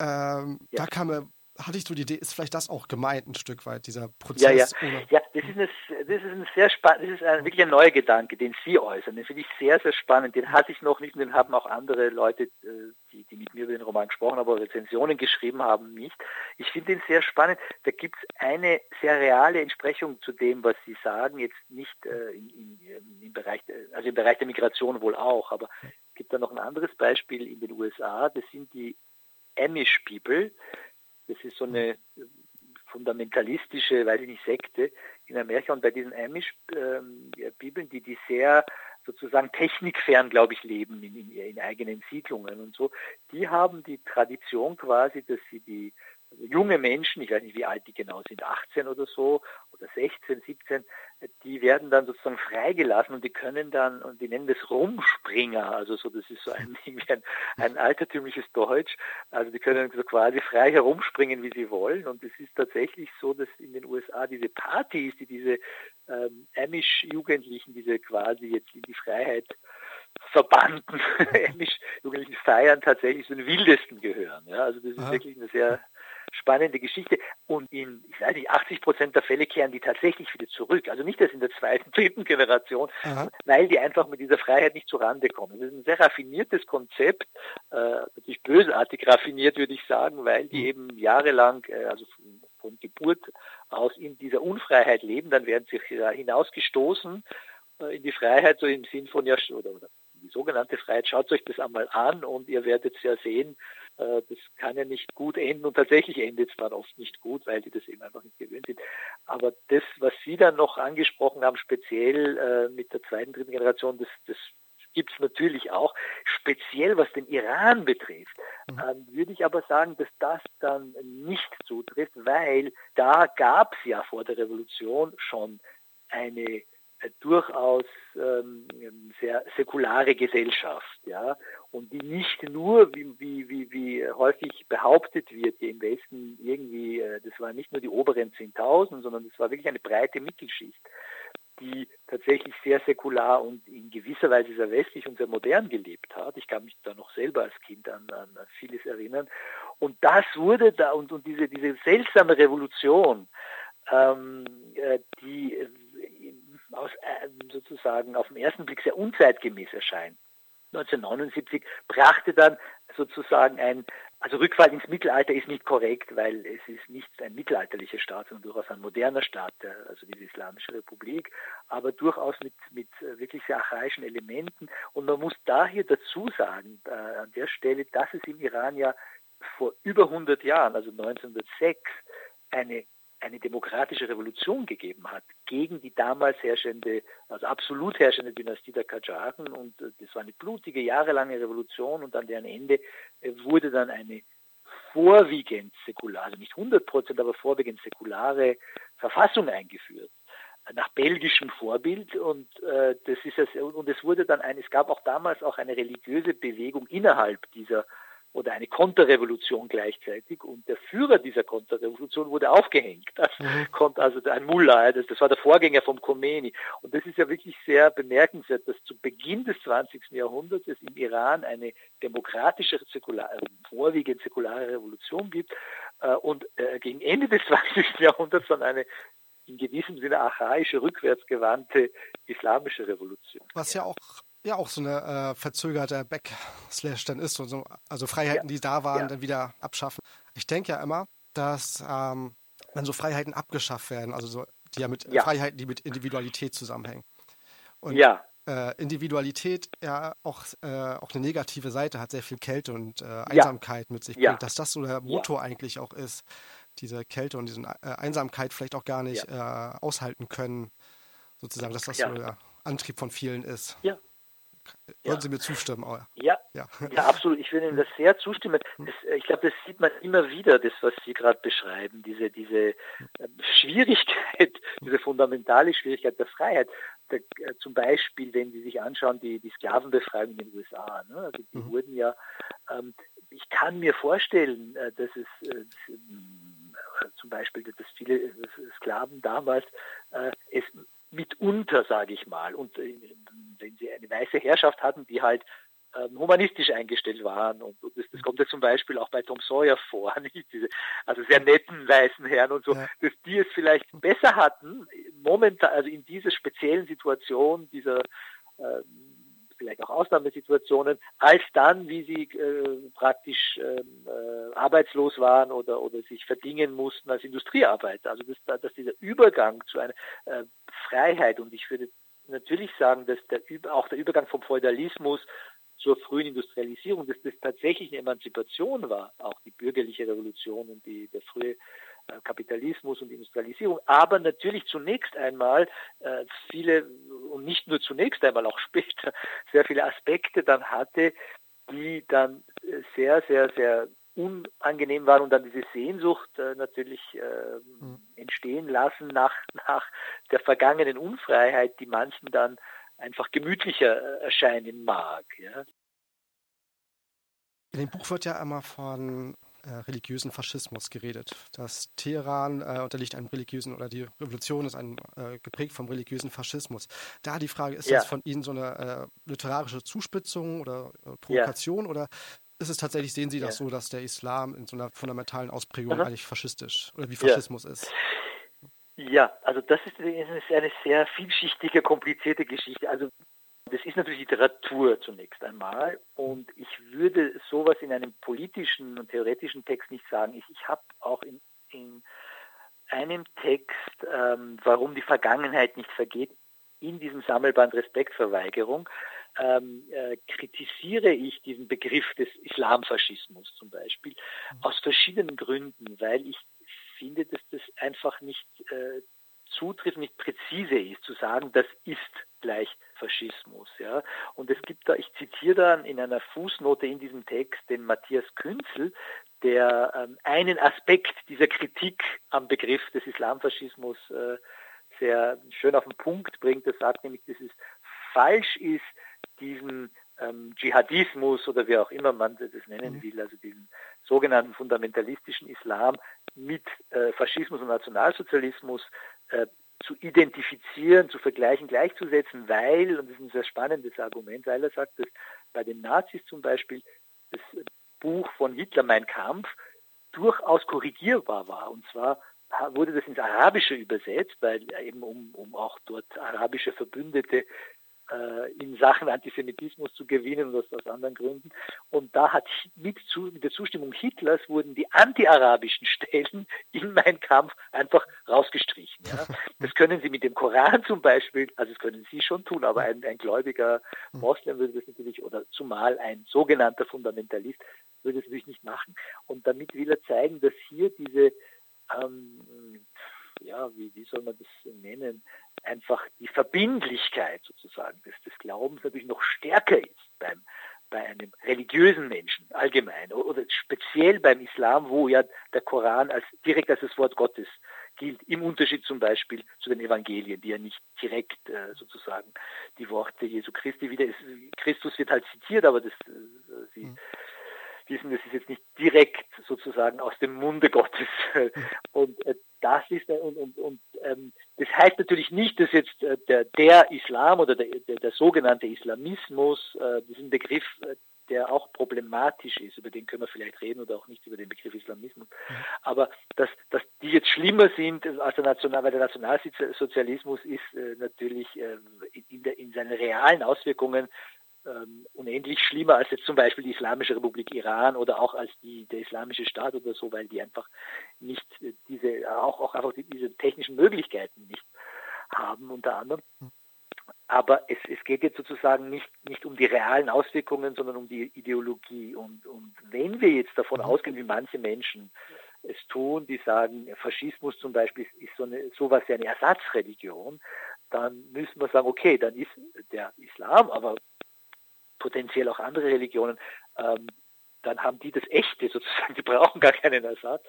Ähm, da kam mir hatte ich so die Idee, ist vielleicht das auch gemeint ein Stück weit, dieser Prozess? Ja, ja. ja das, ist eine, das ist ein sehr spannend, das ist ein, wirklich ein neuer Gedanke, den Sie äußern. Den finde ich sehr, sehr spannend. Den hatte ich noch nicht und den haben auch andere Leute, äh, die, die mit mir über den Roman gesprochen haben, aber Rezensionen geschrieben haben, nicht. Ich finde den sehr spannend. Da gibt es eine sehr reale Entsprechung zu dem, was Sie sagen, jetzt nicht äh, in, in, im Bereich, also im Bereich der Migration wohl auch, aber es gibt da noch ein anderes Beispiel in den USA, das sind die Amish People, das ist so eine fundamentalistische, weiß ich nicht, Sekte in Amerika. Und bei diesen Amish-Bibeln, die, die sehr sozusagen technikfern, glaube ich, leben in, in, in, eigenen Siedlungen und so, die haben die Tradition quasi, dass sie die also junge Menschen, ich weiß nicht, wie alt die genau sind, 18 oder so oder 16, 17, die werden dann sozusagen freigelassen und die können dann, und die nennen das Rumspringer, also so, das ist so ein, ein, ein altertümliches Deutsch, also die können so quasi frei herumspringen, wie sie wollen und es ist tatsächlich so, dass in den USA diese Partys, die diese ähm, Amish-Jugendlichen, diese quasi jetzt in die Freiheit verbannten Amish-Jugendlichen feiern, tatsächlich zu den wildesten gehören. Ja, also das ist Aha. wirklich eine sehr spannende Geschichte. Und in, ich weiß nicht, 80 Prozent der Fälle kehren die tatsächlich wieder zurück. Also nicht erst in der zweiten, dritten Generation, Aha. weil die einfach mit dieser Freiheit nicht zurande kommen. Das ist ein sehr raffiniertes Konzept, äh, natürlich bösartig raffiniert, würde ich sagen, weil die mhm. eben jahrelang, äh, also von, von Geburt aus in dieser Unfreiheit leben, dann werden sie hinausgestoßen äh, in die Freiheit, so im Sinn von ja, oder, oder die sogenannte Freiheit, schaut euch das einmal an und ihr werdet ja sehen, das kann ja nicht gut enden und tatsächlich endet es dann oft nicht gut, weil die das eben einfach nicht gewöhnt sind. Aber das, was Sie dann noch angesprochen haben, speziell äh, mit der zweiten, dritten Generation, das, das gibt es natürlich auch. Speziell was den Iran betrifft, mhm. ähm, würde ich aber sagen, dass das dann nicht zutrifft, weil da gab es ja vor der Revolution schon eine äh, durchaus ähm, sehr säkulare Gesellschaft, ja, und die nicht nur, wie, wie, wie, wie häufig behauptet wird, die im Westen irgendwie, äh, das waren nicht nur die oberen 10.000, sondern das war wirklich eine breite Mittelschicht, die tatsächlich sehr säkular und in gewisser Weise sehr westlich und sehr modern gelebt hat. Ich kann mich da noch selber als Kind an, an vieles erinnern. Und das wurde da, und, und diese, diese seltsame Revolution, ähm, äh, die aus, äh, sozusagen auf den ersten Blick sehr unzeitgemäß erscheint, 1979 brachte dann sozusagen ein, also Rückfall ins Mittelalter ist nicht korrekt, weil es ist nicht ein mittelalterlicher Staat, sondern durchaus ein moderner Staat, also die Islamische Republik, aber durchaus mit, mit wirklich sehr archaischen Elementen. Und man muss daher dazu sagen, äh, an der Stelle, dass es im Iran ja vor über 100 Jahren, also 1906, eine eine demokratische Revolution gegeben hat gegen die damals herrschende, also absolut herrschende Dynastie der Qajaren und äh, das war eine blutige, jahrelange Revolution. Und an deren Ende äh, wurde dann eine vorwiegend säkulare, also nicht 100 Prozent, aber vorwiegend säkulare Verfassung eingeführt nach belgischem Vorbild. Und äh, das ist es und es wurde dann ein es gab auch damals auch eine religiöse Bewegung innerhalb dieser oder eine Konterrevolution gleichzeitig und der Führer dieser Konterrevolution wurde aufgehängt. Das mhm. kommt also ein Mullah, das, das war der Vorgänger vom Khomeini. Und das ist ja wirklich sehr bemerkenswert, dass zu Beginn des 20. Jahrhunderts es im Iran eine demokratische, säkular, vorwiegend säkulare Revolution gibt äh, und äh, gegen Ende des 20. Jahrhunderts dann eine in gewissem Sinne archaische, rückwärtsgewandte islamische Revolution. Was ja auch ja auch so eine äh, verzögerte Backslash dann ist. So, also Freiheiten, ja. die da waren, ja. dann wieder abschaffen. Ich denke ja immer, dass ähm, wenn so Freiheiten abgeschafft werden, also so, die ja mit ja. Freiheiten, die mit Individualität zusammenhängen. Und ja. Äh, Individualität ja auch, äh, auch eine negative Seite hat, sehr viel Kälte und äh, Einsamkeit mit sich bringt, dass das so der Motor eigentlich auch ist, diese Kälte und diese äh, Einsamkeit vielleicht auch gar nicht äh, aushalten können, sozusagen, dass das so der Antrieb von vielen ist. Ja, würden ja. Sie mir zustimmen? Oh, ja. Ja. ja. absolut. Ich würde Ihnen das sehr zustimmen. Hm. Das, äh, ich glaube, das sieht man immer wieder, das, was Sie gerade beschreiben, diese, diese ähm, Schwierigkeit, diese fundamentale Schwierigkeit der Freiheit. Der, äh, zum Beispiel, wenn Sie sich anschauen, die, die Sklavenbefreiung in den USA. Ne? Also die mhm. wurden ja, ähm, ich kann mir vorstellen, äh, dass es äh, zum Beispiel, dass viele äh, Sklaven damals äh, es mitunter, sage ich mal, und äh, wenn sie eine weiße Herrschaft hatten, die halt ähm, humanistisch eingestellt waren. Und, das, das, kommt ja zum Beispiel auch bei Tom Sawyer vor, nicht? Diese, also sehr netten weißen Herren und so, ja. dass die es vielleicht besser hatten, momentan, also in dieser speziellen Situation, dieser ähm, vielleicht auch Ausnahmesituationen, als dann, wie sie äh, praktisch ähm, äh, arbeitslos waren oder, oder sich verdingen mussten als Industriearbeiter. Also dass, dass dieser Übergang zu einer äh, Freiheit und ich würde natürlich sagen, dass der, auch der Übergang vom Feudalismus zur frühen Industrialisierung, dass das tatsächlich eine Emanzipation war, auch die bürgerliche Revolution und die, der frühe Kapitalismus und Industrialisierung, aber natürlich zunächst einmal äh, viele und nicht nur zunächst einmal, auch später sehr viele Aspekte dann hatte, die dann äh, sehr, sehr, sehr unangenehm waren und dann diese Sehnsucht äh, natürlich äh, mhm. entstehen lassen nach, nach der vergangenen Unfreiheit, die manchen dann einfach gemütlicher äh, erscheinen mag. Ja. In dem Buch wird ja einmal von äh, religiösen Faschismus geredet. Das Teheran äh, unterliegt einem religiösen oder die Revolution ist ein, äh, geprägt vom religiösen Faschismus. Da die Frage, ist ja. das von Ihnen so eine äh, literarische Zuspitzung oder äh, Provokation ja. oder ist es tatsächlich, sehen Sie das ja. so, dass der Islam in so einer fundamentalen Ausprägung Aha. eigentlich faschistisch oder wie Faschismus ist? Ja, also das ist eine sehr vielschichtige, komplizierte Geschichte. Also das ist natürlich Literatur zunächst einmal und ich würde sowas in einem politischen und theoretischen Text nicht sagen. Ich, ich habe auch in, in, einem Text, ähm, warum die Vergangenheit nicht vergeht, in diesem Sammelband Respektverweigerung, ähm, äh, kritisiere ich diesen Begriff des Islamfaschismus zum Beispiel mhm. aus verschiedenen Gründen, weil ich finde, dass das einfach nicht äh, zutrifft, nicht präzise ist, zu sagen, das ist gleich Faschismus. Ja. Und es gibt da, ich zitiere dann in einer Fußnote in diesem Text den Matthias Künzel, der ähm, einen Aspekt dieser Kritik am Begriff des Islamfaschismus äh, sehr schön auf den Punkt bringt. Er sagt nämlich, dass es falsch ist, diesen ähm, Dschihadismus oder wie auch immer man das nennen mhm. will, also diesen sogenannten fundamentalistischen Islam mit äh, Faschismus und Nationalsozialismus äh, zu identifizieren, zu vergleichen, gleichzusetzen, weil, und das ist ein sehr spannendes Argument, weil er sagt, dass bei den Nazis zum Beispiel das Buch von Hitler, Mein Kampf, durchaus korrigierbar war. Und zwar wurde das ins Arabische übersetzt, weil eben um, um auch dort arabische Verbündete in Sachen Antisemitismus zu gewinnen und das aus anderen Gründen. Und da hat mit, zu, mit der Zustimmung Hitlers wurden die anti-arabischen Stellen in Mein Kampf einfach rausgestrichen. Ja. Das können Sie mit dem Koran zum Beispiel, also das können Sie schon tun, aber ein, ein gläubiger Moslem würde das natürlich, oder zumal ein sogenannter Fundamentalist würde das natürlich nicht machen. Und damit will er zeigen, dass hier diese ähm, ja, wie, wie soll man das nennen, einfach die Verbindlichkeit sozusagen des, des Glaubens natürlich noch stärker ist beim, bei einem religiösen Menschen allgemein oder speziell beim Islam, wo ja der Koran als direkt als das Wort Gottes gilt, im Unterschied zum Beispiel zu den Evangelien, die ja nicht direkt äh, sozusagen die Worte Jesu Christi wieder ist. Christus wird halt zitiert, aber das äh, sie mhm wissen, das ist jetzt nicht direkt sozusagen aus dem Munde Gottes. Und äh, das ist äh, und, und, und ähm, das heißt natürlich nicht, dass jetzt äh, der, der Islam oder der, der, der sogenannte Islamismus, äh, das ist ein Begriff, der auch problematisch ist, über den können wir vielleicht reden oder auch nicht über den Begriff Islamismus, mhm. aber dass, dass die jetzt schlimmer sind als der National, weil der Nationalsozialismus ist äh, natürlich äh, in, der, in seinen realen Auswirkungen ähm, unendlich schlimmer als jetzt zum Beispiel die Islamische Republik Iran oder auch als die, der Islamische Staat oder so, weil die einfach nicht äh, diese, auch, auch einfach die, diese technischen Möglichkeiten nicht haben, unter anderem. Aber es, es geht jetzt sozusagen nicht, nicht um die realen Auswirkungen, sondern um die Ideologie. Und, und wenn wir jetzt davon ausgehen, wie manche Menschen es tun, die sagen, Faschismus zum Beispiel ist so eine, sowas wie eine Ersatzreligion, dann müssen wir sagen, okay, dann ist der Islam, aber potenziell auch andere Religionen, ähm, dann haben die das Echte sozusagen, die brauchen gar keinen Ersatz.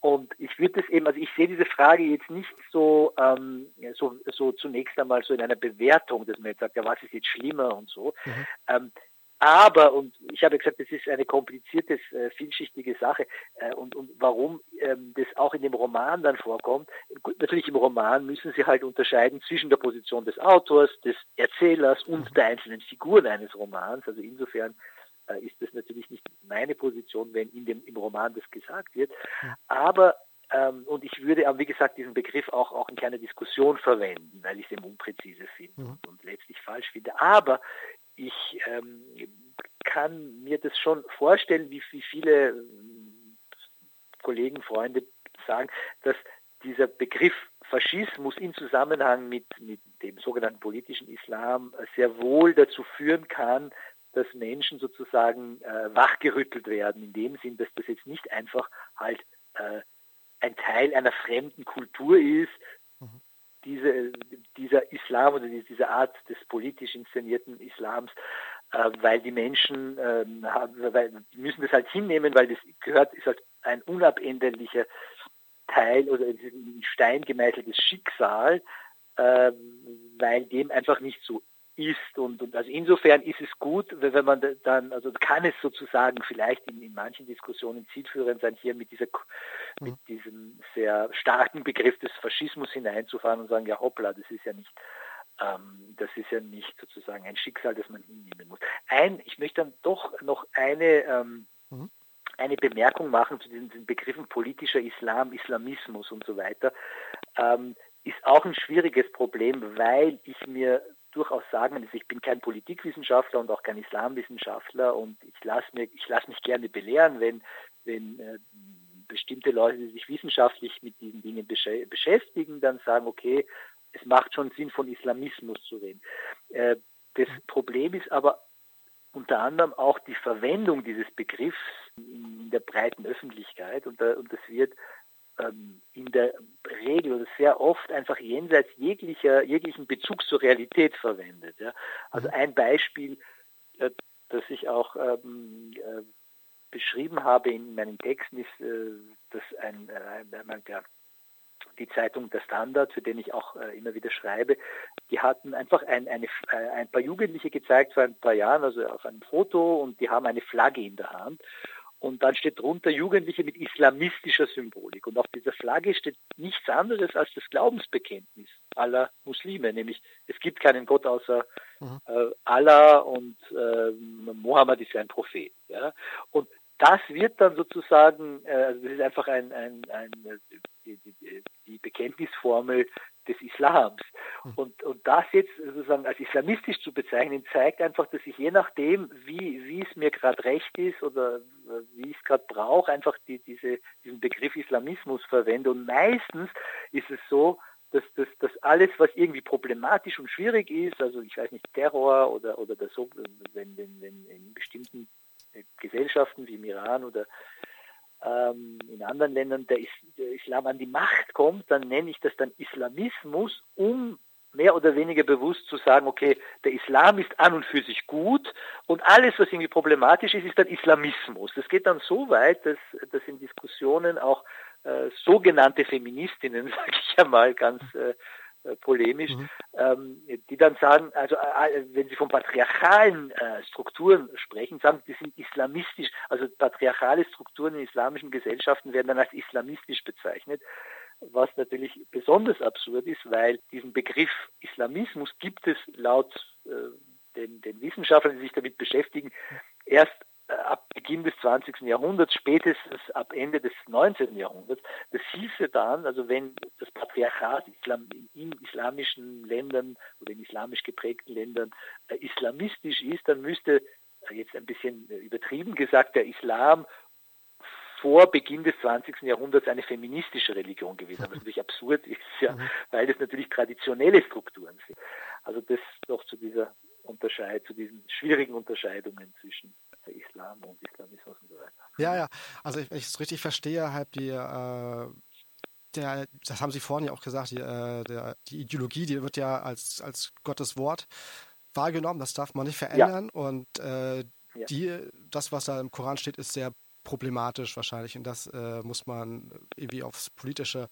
Und ich würde das eben, also ich sehe diese Frage jetzt nicht so, ähm, so, so zunächst einmal so in einer Bewertung, dass man jetzt sagt, ja, was ist jetzt schlimmer und so. Mhm. Ähm, aber, und ich habe gesagt, das ist eine komplizierte, äh, vielschichtige Sache. Äh, und, und warum ähm, das auch in dem Roman dann vorkommt, gut, natürlich im Roman müssen Sie halt unterscheiden zwischen der Position des Autors, des Erzählers und der einzelnen Figuren eines Romans. Also insofern äh, ist das natürlich nicht meine Position, wenn in dem, im Roman das gesagt wird. Aber ähm, und ich würde, wie gesagt, diesen Begriff auch, auch in keiner Diskussion verwenden, weil ich es eben unpräzise finde mhm. und letztlich falsch finde. Aber ich ähm, kann mir das schon vorstellen, wie, wie viele ähm, Kollegen, Freunde sagen, dass dieser Begriff Faschismus in Zusammenhang mit, mit dem sogenannten politischen Islam sehr wohl dazu führen kann, dass Menschen sozusagen äh, wachgerüttelt werden, in dem Sinn, dass das jetzt nicht einfach halt äh, ein Teil einer fremden Kultur ist, diese, dieser Islam oder diese Art des politisch inszenierten Islams, äh, weil die Menschen äh, haben, weil, müssen das halt hinnehmen, weil das gehört, ist halt ein unabänderlicher Teil oder ein Stein gemeißeltes Schicksal, äh, weil dem einfach nicht so ist. Und, und also insofern ist es gut, wenn man dann, also kann es sozusagen vielleicht in, in manchen Diskussionen zielführend sein, hier mit dieser mit mhm. diesem sehr starken Begriff des Faschismus hineinzufahren und sagen, ja hoppla, das ist ja nicht ähm, das ist ja nicht sozusagen ein Schicksal, das man hinnehmen muss. Ein, ich möchte dann doch noch eine ähm, mhm. eine Bemerkung machen zu diesen, diesen, Begriffen politischer Islam, Islamismus und so weiter. Ähm, ist auch ein schwieriges Problem, weil ich mir durchaus sagen, also ich bin kein Politikwissenschaftler und auch kein Islamwissenschaftler und ich lasse lasse mich gerne belehren, wenn, wenn äh, bestimmte Leute, die sich wissenschaftlich mit diesen Dingen beschäftigen, dann sagen, okay, es macht schon Sinn, von Islamismus zu reden. Äh, das Problem ist aber unter anderem auch die Verwendung dieses Begriffs in der breiten Öffentlichkeit und, und das wird in der Regel oder sehr oft einfach jenseits jeglicher, jeglichen Bezug zur Realität verwendet. Ja. Also mhm. ein Beispiel, äh, das ich auch ähm, äh, beschrieben habe in meinen Texten, ist, äh, dass ein, äh, der die Zeitung Der Standard, für den ich auch äh, immer wieder schreibe, die hatten einfach ein, eine, äh, ein paar Jugendliche gezeigt vor ein paar Jahren, also auf einem Foto, und die haben eine Flagge in der Hand. Und dann steht drunter Jugendliche mit islamistischer Symbolik. Und auf dieser Flagge steht nichts anderes als das Glaubensbekenntnis aller Muslime, nämlich es gibt keinen Gott außer mhm. äh, Allah und äh, Mohammed ist ein Prophet. Ja? Und das wird dann sozusagen, äh, also das ist einfach ein, ein, ein die, die, die Bekenntnisformel des Islams. Hm. Und, und das jetzt sozusagen als islamistisch zu bezeichnen, zeigt einfach, dass ich je nachdem, wie, wie es mir gerade recht ist oder wie ich es gerade brauche, einfach die, diese, diesen Begriff Islamismus verwende. Und meistens ist es so, dass, dass, dass alles, was irgendwie problematisch und schwierig ist, also ich weiß nicht, Terror oder, oder das so, wenn, wenn, wenn in bestimmten Gesellschaften wie im Iran oder ähm, in anderen Ländern der, Is der Islam an die Macht kommt, dann nenne ich das dann Islamismus, um mehr oder weniger bewusst zu sagen, okay, der Islam ist an und für sich gut und alles, was irgendwie problematisch ist, ist dann Islamismus. Das geht dann so weit, dass, dass in Diskussionen auch äh, sogenannte Feministinnen, sage ich einmal ganz äh, äh, polemisch, mhm. ähm, die dann sagen, also äh, äh, wenn sie von patriarchalen äh, Strukturen sprechen, sagen, die sind islamistisch, also patriarchale Strukturen in islamischen Gesellschaften werden dann als islamistisch bezeichnet, was natürlich besonders absurd ist, weil diesen Begriff Islamismus gibt es laut äh, den, den Wissenschaftlern, die sich damit beschäftigen, erst ab Beginn des 20. Jahrhunderts, spätestens ab Ende des 19. Jahrhunderts. Das hieße dann, also wenn das Patriarchat Islam, in islamischen Ländern oder in islamisch geprägten Ländern äh, islamistisch ist, dann müsste, äh, jetzt ein bisschen übertrieben gesagt, der Islam vor Beginn des 20. Jahrhunderts eine feministische Religion gewesen, was natürlich absurd ist, ja, mhm. weil das natürlich traditionelle Strukturen sind. Also das doch zu dieser Unterscheid, zu diesen schwierigen Unterscheidungen zwischen Islam und Islamismus und so weiter. Ja, ja. Also wenn ich es richtig verstehe, halt die äh, der, das haben Sie vorhin ja auch gesagt, die, äh, der, die Ideologie, die wird ja als, als Gottes Wort wahrgenommen, das darf man nicht verändern. Ja. Und äh, ja. die, das, was da im Koran steht, ist sehr problematisch wahrscheinlich. Und das äh, muss man irgendwie aufs politische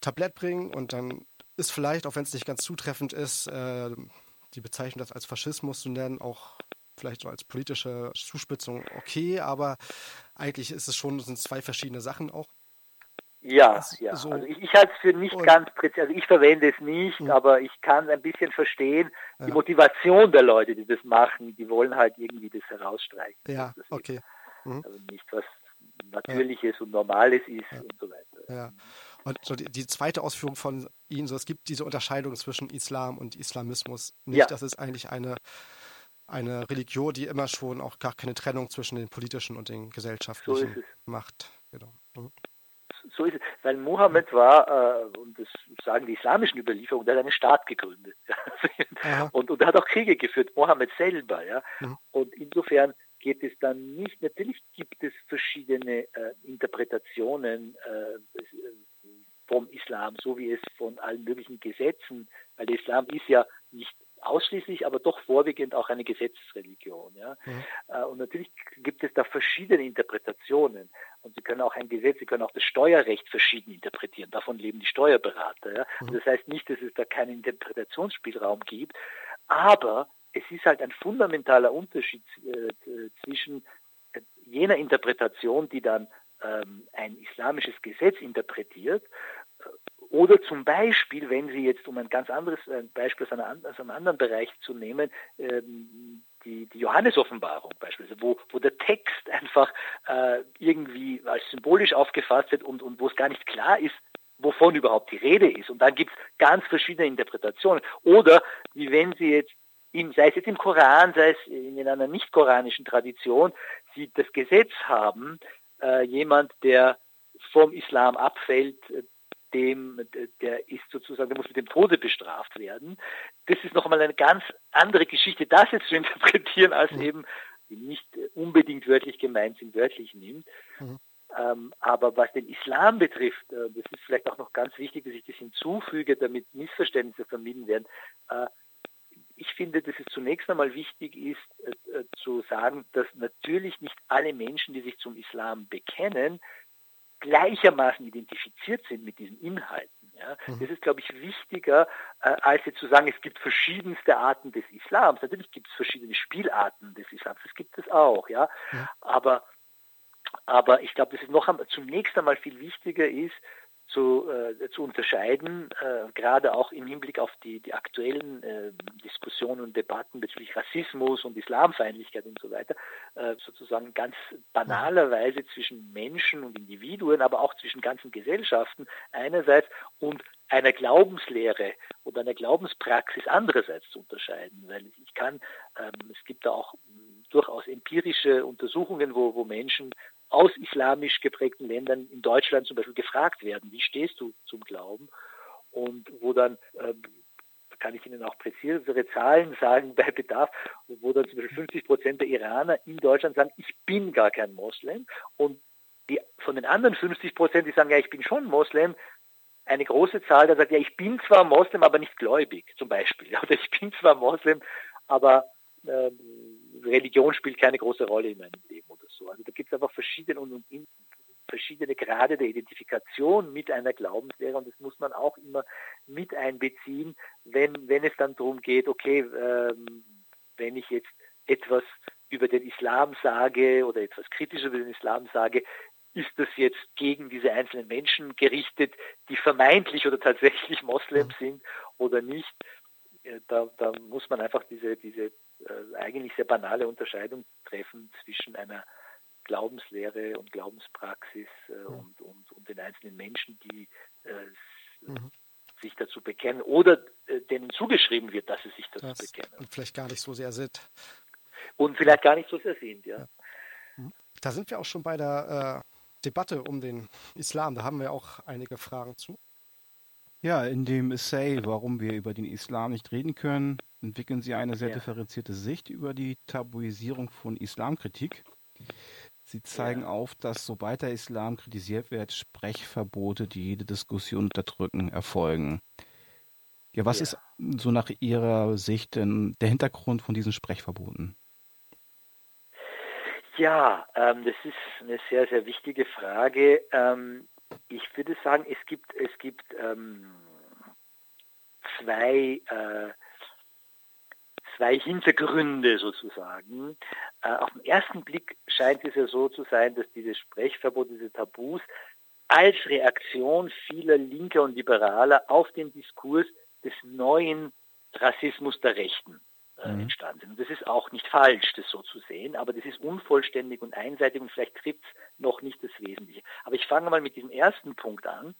Tablett bringen. Und dann ist vielleicht, auch wenn es nicht ganz zutreffend ist, äh, die Bezeichnung das als Faschismus zu nennen, auch vielleicht so als politische Zuspitzung okay, aber eigentlich ist es schon, sind zwei verschiedene Sachen auch. Ja, das, ja. So also ich, ich halte es für nicht ganz präzise, also ich verwende es nicht, mhm. aber ich kann ein bisschen verstehen, die ja. Motivation der Leute, die das machen, die wollen halt irgendwie das herausstreichen. Ja, okay. Mhm. Also nicht was Natürliches ja. und Normales ist und so weiter. Ja. Und so die, die, zweite Ausführung von Ihnen, so es gibt diese Unterscheidung zwischen Islam und Islamismus nicht. Ja. Das ist eigentlich eine, eine Religion, die immer schon auch gar keine Trennung zwischen den politischen und den gesellschaftlichen so macht. Genau. Mhm. So ist es. Weil Mohammed war, äh, und das sagen die islamischen Überlieferungen, der hat einen Staat gegründet. und, und er hat auch Kriege geführt, Mohammed selber. Ja? Mhm. Und insofern geht es dann nicht, natürlich gibt es verschiedene äh, Interpretationen äh, vom Islam, so wie es von allen möglichen Gesetzen, weil der Islam ist ja nicht ausschließlich, aber doch vorwiegend auch eine Gesetzesreligion. Ja? Mhm. Äh, und natürlich gibt es da verschiedene Interpretationen. Und Sie können auch ein Gesetz, Sie können auch das Steuerrecht verschieden interpretieren. Davon leben die Steuerberater. Ja? Mhm. Das heißt nicht, dass es da keinen Interpretationsspielraum gibt, aber es ist halt ein fundamentaler Unterschied äh, zwischen äh, jener Interpretation, die dann ähm, ein islamisches Gesetz interpretiert, äh, oder zum Beispiel, wenn Sie jetzt, um ein ganz anderes ein Beispiel aus, einer, aus, einem anderen Bereich zu nehmen, ähm, die, die Johannesoffenbarung beispielsweise, wo, wo der Text einfach äh, irgendwie als symbolisch aufgefasst wird und, und wo es gar nicht klar ist, wovon überhaupt die Rede ist. Und dann gibt es ganz verschiedene Interpretationen. Oder wie wenn Sie jetzt im, sei es jetzt im Koran, sei es in einer nicht-koranischen Tradition, sie das Gesetz haben, äh, jemand, der vom Islam abfällt, äh, dem, der ist sozusagen, der muss mit dem Tode bestraft werden. Das ist noch einmal eine ganz andere Geschichte, das jetzt zu interpretieren, als mhm. eben nicht unbedingt wörtlich gemeint sind, wörtlich nimmt. Mhm. Ähm, aber was den Islam betrifft, äh, das ist vielleicht auch noch ganz wichtig, dass ich das hinzufüge, damit Missverständnisse vermieden werden. Äh, ich finde, dass es zunächst einmal wichtig ist, äh, zu sagen, dass natürlich nicht alle Menschen, die sich zum Islam bekennen, gleichermaßen identifiziert sind mit diesen Inhalten. Ja. Mhm. Das ist, glaube ich, wichtiger, äh, als jetzt zu sagen, es gibt verschiedenste Arten des Islams. Natürlich gibt es verschiedene Spielarten des Islams, das gibt es auch, ja. ja. Aber, aber ich glaube, dass es noch einmal, zunächst einmal viel wichtiger ist, zu, äh, zu unterscheiden, äh, gerade auch im Hinblick auf die, die aktuellen äh, Diskussionen und Debatten bezüglich Rassismus und Islamfeindlichkeit und so weiter, äh, sozusagen ganz banalerweise zwischen Menschen und Individuen, aber auch zwischen ganzen Gesellschaften einerseits und einer Glaubenslehre oder einer Glaubenspraxis andererseits zu unterscheiden, weil ich kann, ähm, es gibt da auch durchaus empirische Untersuchungen, wo, wo Menschen aus islamisch geprägten Ländern in Deutschland zum Beispiel gefragt werden, wie stehst du zum Glauben? Und wo dann, äh, kann ich Ihnen auch präzisere Zahlen sagen bei Bedarf, wo dann zum Beispiel 50 Prozent der Iraner in Deutschland sagen, ich bin gar kein Moslem. Und die, von den anderen 50 Prozent, die sagen, ja, ich bin schon Moslem, eine große Zahl, der sagt, ja, ich bin zwar Moslem, aber nicht gläubig, zum Beispiel. Oder ich bin zwar Moslem, aber ähm, Religion spielt keine große Rolle in meinem Leben oder so. Also da gibt es einfach verschiedene und, und verschiedene Grade der Identifikation mit einer Glaubenslehre und das muss man auch immer mit einbeziehen, wenn, wenn es dann darum geht, okay, ähm, wenn ich jetzt etwas über den Islam sage oder etwas kritisch über den Islam sage, ist das jetzt gegen diese einzelnen Menschen gerichtet, die vermeintlich oder tatsächlich Moslems sind oder nicht. Äh, da, da muss man einfach diese, diese eigentlich sehr banale Unterscheidung treffen zwischen einer Glaubenslehre und Glaubenspraxis äh, mhm. und, und, und, den einzelnen Menschen, die äh, mhm. sich dazu bekennen oder äh, denen zugeschrieben wird, dass sie sich dazu das bekennen. Und vielleicht gar nicht so sehr sind. Und vielleicht gar nicht so sehr sind, ja. ja. Mhm. Da sind wir auch schon bei der äh, Debatte um den Islam. Da haben wir auch einige Fragen zu. Ja, in dem Essay, warum wir über den Islam nicht reden können, entwickeln Sie eine sehr ja. differenzierte Sicht über die Tabuisierung von Islamkritik. Sie zeigen ja. auf, dass sobald der Islam kritisiert wird, Sprechverbote, die jede Diskussion unterdrücken, erfolgen. Ja, was ja. ist so nach Ihrer Sicht denn der Hintergrund von diesen Sprechverboten? Ja, ähm, das ist eine sehr, sehr wichtige Frage. Ähm, ich würde sagen, es gibt, es gibt ähm, zwei, äh, zwei Hintergründe sozusagen. Äh, auf den ersten Blick scheint es ja so zu sein, dass dieses Sprechverbot, diese Tabus als Reaktion vieler Linker und Liberaler auf den Diskurs des neuen Rassismus der Rechten äh, mhm. entstanden sind. Und das ist auch nicht falsch, das so zu sehen, aber das ist unvollständig und einseitig und vielleicht trifft es noch nicht das Wesentliche. Aber ich fange mal mit diesem ersten Punkt an,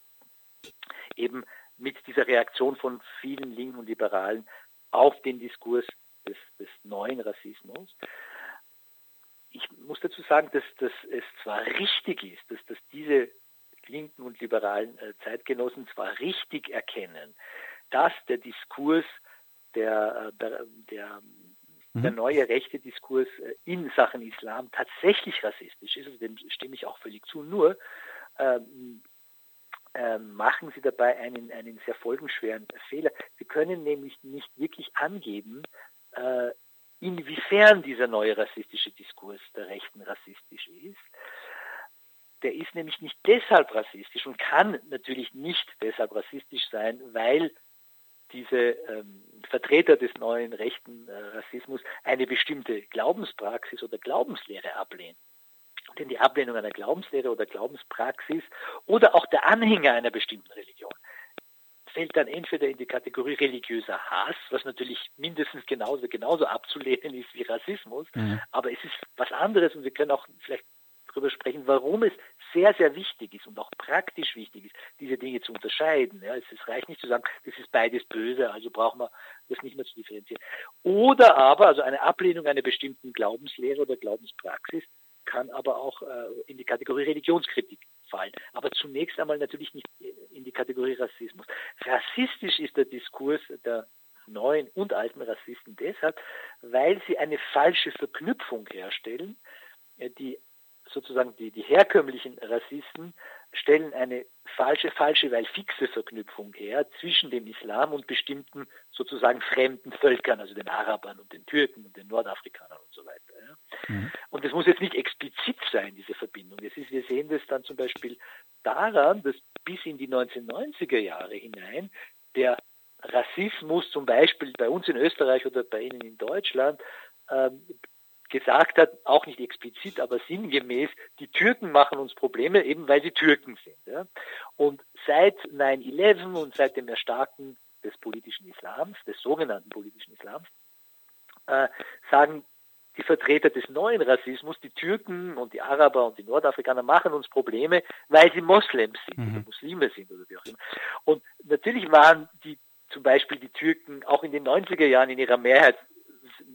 eben mit dieser Reaktion von vielen Linken und Liberalen auf den Diskurs des, des neuen Rassismus. Ich muss dazu sagen, dass, dass es zwar richtig ist, dass, dass diese linken und liberalen äh, Zeitgenossen zwar richtig erkennen, dass der Diskurs der, äh, der, der, mhm. der neue rechte Diskurs äh, in Sachen Islam tatsächlich rassistisch ist, also dem stimme ich auch völlig zu, nur ähm, äh, machen Sie dabei einen, einen sehr folgenschweren Fehler. Sie können nämlich nicht wirklich angeben, äh, inwiefern dieser neue rassistische Diskurs der Rechten rassistisch ist. Der ist nämlich nicht deshalb rassistisch und kann natürlich nicht deshalb rassistisch sein, weil diese ähm, Vertreter des neuen rechten äh, Rassismus eine bestimmte Glaubenspraxis oder Glaubenslehre ablehnen. Denn die Ablehnung einer Glaubenslehre oder Glaubenspraxis oder auch der Anhänger einer bestimmten Religion fällt dann entweder in die Kategorie religiöser Hass, was natürlich mindestens genauso, genauso abzulehnen ist wie Rassismus, mhm. aber es ist was anderes und wir können auch vielleicht darüber sprechen, warum es sehr, sehr wichtig ist und auch praktisch wichtig ist, diese Dinge zu unterscheiden. Ja, es, reicht nicht zu sagen, das ist beides böse, also brauchen wir das nicht mehr zu differenzieren. Oder aber, also eine Ablehnung einer bestimmten Glaubenslehre oder Glaubenspraxis kann aber auch äh, in die Kategorie Religionskritik fallen. Aber zunächst einmal natürlich nicht in die Kategorie Rassismus. Rassistisch ist der Diskurs der neuen und alten Rassisten deshalb, weil sie eine falsche Verknüpfung herstellen, äh, die sozusagen die, die herkömmlichen Rassisten stellen eine falsche, falsche, weil fixe Verknüpfung her zwischen dem Islam und bestimmten sozusagen fremden Völkern, also den Arabern und den Türken und den Nordafrikanern und so weiter. Ja. Mhm. Und das muss jetzt nicht explizit sein, diese Verbindung. Das ist, wir sehen das dann zum Beispiel daran, dass bis in die 1990er Jahre hinein der Rassismus zum Beispiel bei uns in Österreich oder bei Ihnen in Deutschland ähm, gesagt hat, auch nicht explizit, aber sinngemäß, die Türken machen uns Probleme, eben weil sie Türken sind. Ja? Und seit 9-11 und seit dem Erstarken des politischen Islams, des sogenannten politischen Islams, äh, sagen die Vertreter des neuen Rassismus, die Türken und die Araber und die Nordafrikaner machen uns Probleme, weil sie Moslems sind mhm. oder Muslime sind oder wie auch immer. Und natürlich waren die zum Beispiel die Türken auch in den 90er Jahren in ihrer Mehrheit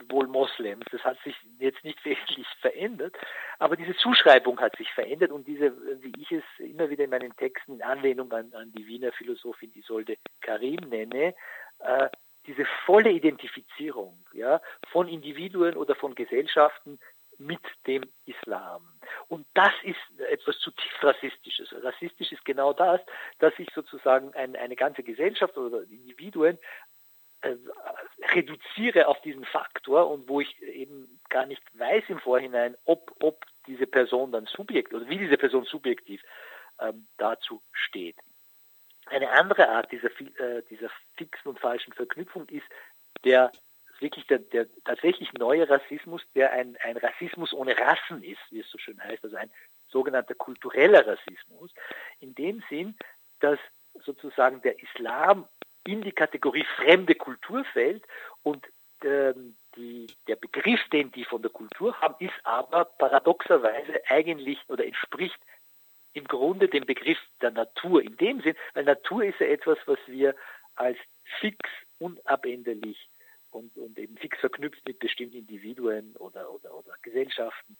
wohl Moslems. Das hat sich jetzt nicht wesentlich verändert, aber diese Zuschreibung hat sich verändert und diese, wie ich es immer wieder in meinen Texten in Anlehnung an, an die Wiener Philosophin Isolde Karim nenne, äh, diese volle Identifizierung ja, von Individuen oder von Gesellschaften mit dem Islam. Und das ist etwas zutiefst Rassistisches. Rassistisch ist genau das, dass ich sozusagen ein, eine ganze Gesellschaft oder Individuen äh, reduziere auf diesen Faktor und wo ich eben gar nicht weiß im Vorhinein, ob, ob diese Person dann subjekt oder wie diese Person subjektiv ähm, dazu steht. Eine andere Art dieser, äh, dieser fixen und falschen Verknüpfung ist der wirklich der, der tatsächlich neue Rassismus, der ein, ein Rassismus ohne Rassen ist, wie es so schön heißt, also ein sogenannter kultureller Rassismus, in dem Sinn, dass sozusagen der Islam in die Kategorie fremde Kultur fällt und ähm, die, der Begriff, den die von der Kultur haben, ist aber paradoxerweise eigentlich oder entspricht im Grunde dem Begriff der Natur in dem Sinn, weil Natur ist ja etwas, was wir als fix, unabänderlich und, und eben fix verknüpft mit bestimmten Individuen oder, oder, oder Gesellschaften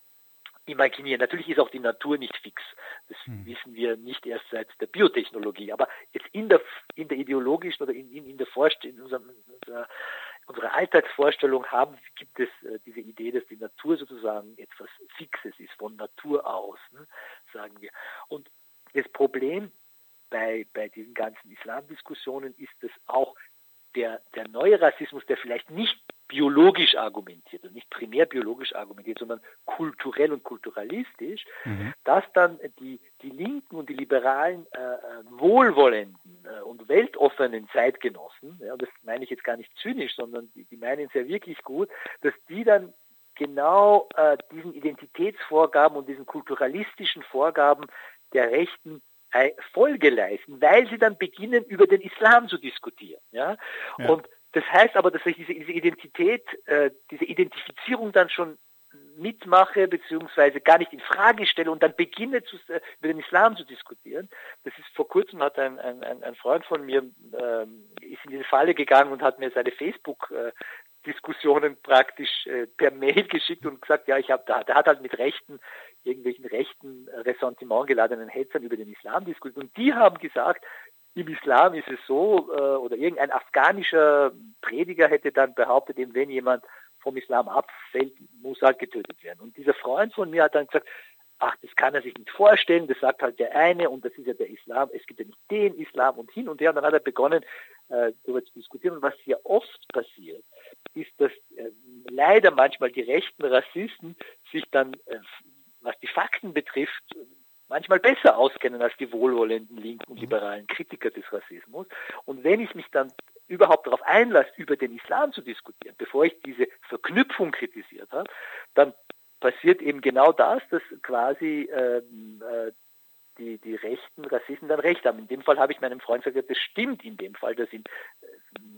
imaginieren. Natürlich ist auch die Natur nicht fix. Das hm. wissen wir nicht erst seit der Biotechnologie. Aber jetzt in der, in der ideologischen oder in, in, in der Vorstellung, in unserem, unserer, unserer Alltagsvorstellung haben, gibt es äh, diese Idee, dass die Natur sozusagen etwas Fixes ist, von Natur aus, ne, sagen wir. Und das Problem bei, bei diesen ganzen Islamdiskussionen ist, dass auch der, der neue Rassismus, der vielleicht nicht biologisch argumentiert und nicht primär biologisch argumentiert, sondern kulturell und kulturalistisch, mhm. dass dann die, die linken und die liberalen äh, äh, wohlwollenden äh, und weltoffenen Zeitgenossen, ja, das meine ich jetzt gar nicht zynisch, sondern die, die meinen es ja wirklich gut, dass die dann genau äh, diesen Identitätsvorgaben und diesen kulturalistischen Vorgaben der Rechten Folge leisten, weil sie dann beginnen, über den Islam zu diskutieren. Ja? ja. Und das heißt aber, dass ich diese, diese Identität, äh, diese Identifizierung dann schon mitmache, beziehungsweise gar nicht in Frage stelle und dann beginne zu, äh, über den Islam zu diskutieren. Das ist vor kurzem hat ein, ein, ein Freund von mir ähm, ist in diese Falle gegangen und hat mir seine Facebook äh, Diskussionen praktisch äh, per Mail geschickt und gesagt, ja, ich habe da, der hat halt mit rechten, irgendwelchen rechten äh, Ressentiment geladenen Hetzern über den Islam diskutiert und die haben gesagt, im Islam ist es so, äh, oder irgendein afghanischer Prediger hätte dann behauptet, eben wenn jemand vom Islam abfällt, muss halt getötet werden. Und dieser Freund von mir hat dann gesagt, ach, das kann er sich nicht vorstellen, das sagt halt der eine und das ist ja der Islam, es gibt ja nicht den Islam und hin und her. Und dann hat er begonnen, äh, darüber zu diskutieren. Und was hier oft passiert, ist, dass äh, leider manchmal die rechten Rassisten sich dann, äh, was die Fakten betrifft, manchmal besser auskennen als die wohlwollenden linken und mhm. liberalen Kritiker des Rassismus. Und wenn ich mich dann überhaupt darauf einlasse, über den Islam zu diskutieren, bevor ich diese Verknüpfung kritisiert habe, dann passiert eben genau das, dass quasi ähm, äh, die, die rechten Rassisten dann recht haben. In dem Fall habe ich meinem Freund gesagt, das stimmt in dem Fall, dass in äh,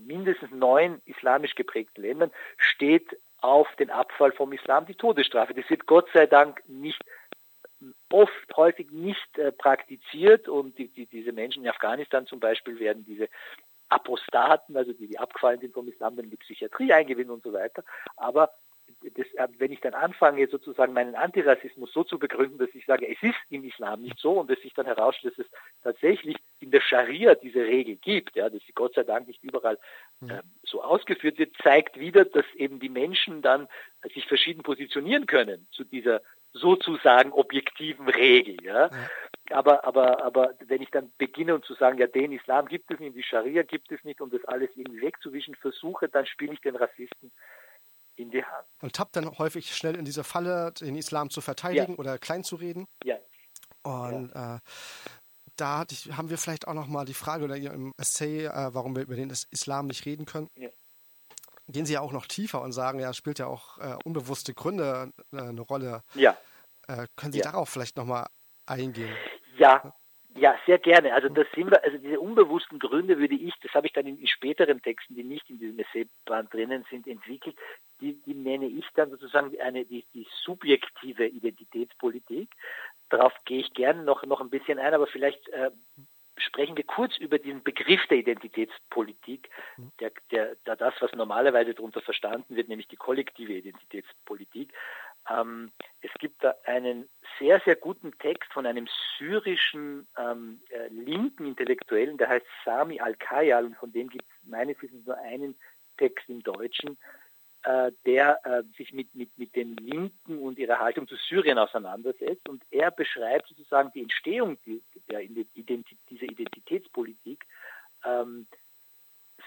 mindestens neun islamisch geprägten Ländern steht auf den Abfall vom Islam die Todesstrafe. Das wird Gott sei Dank nicht oft häufig nicht äh, praktiziert und die, die, diese Menschen in Afghanistan zum Beispiel werden diese Apostaten, also die, die abgefallen sind vom Islam, dann in die Psychiatrie eingewinnen und so weiter. Aber das, äh, wenn ich dann anfange, sozusagen meinen Antirassismus so zu begründen, dass ich sage, es ist im Islam nicht so und dass sich dann herausstellt, dass es tatsächlich in der Scharia diese Regel gibt, ja, dass sie Gott sei Dank nicht überall äh, so ausgeführt wird, zeigt wieder, dass eben die Menschen dann sich verschieden positionieren können zu dieser sozusagen objektiven Regel. Ja? Aber, aber, aber wenn ich dann beginne und zu sagen, ja, den Islam gibt es nicht, die Scharia gibt es nicht, um das alles irgendwie wegzuwischen versuche, dann spiele ich den Rassisten in die Hand. Und tappt dann häufig schnell in diese Falle, den Islam zu verteidigen ja. oder klein zu reden. Ja. Und ja. Äh, da haben wir vielleicht auch noch mal die Frage oder im Essay, äh, warum wir über den Islam nicht reden können. Ja. Gehen Sie ja auch noch tiefer und sagen, ja, spielt ja auch äh, unbewusste Gründe äh, eine Rolle. Ja. Äh, können Sie ja. darauf vielleicht noch mal eingehen? Ja, ja, sehr gerne. Also das sind wir, also diese unbewussten Gründe würde ich, das habe ich dann in, in späteren Texten, die nicht in diesem Essayband drinnen sind, entwickelt, die, die nenne ich dann sozusagen eine die, die subjektive Identitätspolitik. Darauf gehe ich gerne noch, noch ein bisschen ein, aber vielleicht äh, sprechen wir kurz über diesen Begriff der Identitätspolitik, der, der, der das, was normalerweise darunter verstanden wird, nämlich die kollektive Identitätspolitik. Ähm, es gibt da einen sehr, sehr guten Text von einem syrischen ähm, äh, linken Intellektuellen, der heißt Sami Al-Kayal und von dem gibt es meines Wissens nur einen Text im Deutschen, äh, der äh, sich mit, mit, mit den Linken und ihrer Haltung zu Syrien auseinandersetzt. Und er beschreibt sozusagen die Entstehung der, Identität, dieser Identitätspolitik ähm,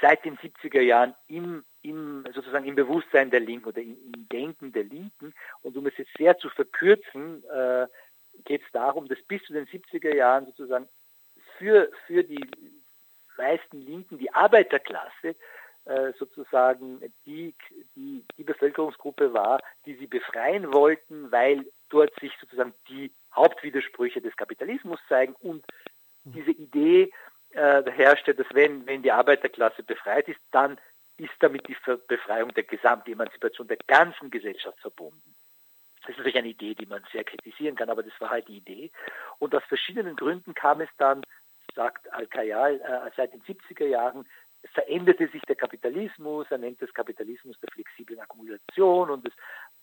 seit den 70er Jahren im, im, sozusagen im Bewusstsein der Linken oder im, im Denken der Linken. Und um es jetzt sehr zu verkürzen, äh, geht es darum, dass bis zu den 70er Jahren sozusagen für, für die meisten Linken die Arbeiterklasse sozusagen die, die, die Bevölkerungsgruppe war, die sie befreien wollten, weil dort sich sozusagen die Hauptwidersprüche des Kapitalismus zeigen und mhm. diese Idee äh, herrschte, dass wenn, wenn die Arbeiterklasse befreit ist, dann ist damit die Befreiung der gesamten Emanzipation der ganzen Gesellschaft verbunden. Das ist natürlich eine Idee, die man sehr kritisieren kann, aber das war halt die Idee. Und aus verschiedenen Gründen kam es dann, sagt Al-Kayal, äh, seit den 70er Jahren veränderte sich der Kapitalismus, er nennt das Kapitalismus der flexiblen Akkumulation und es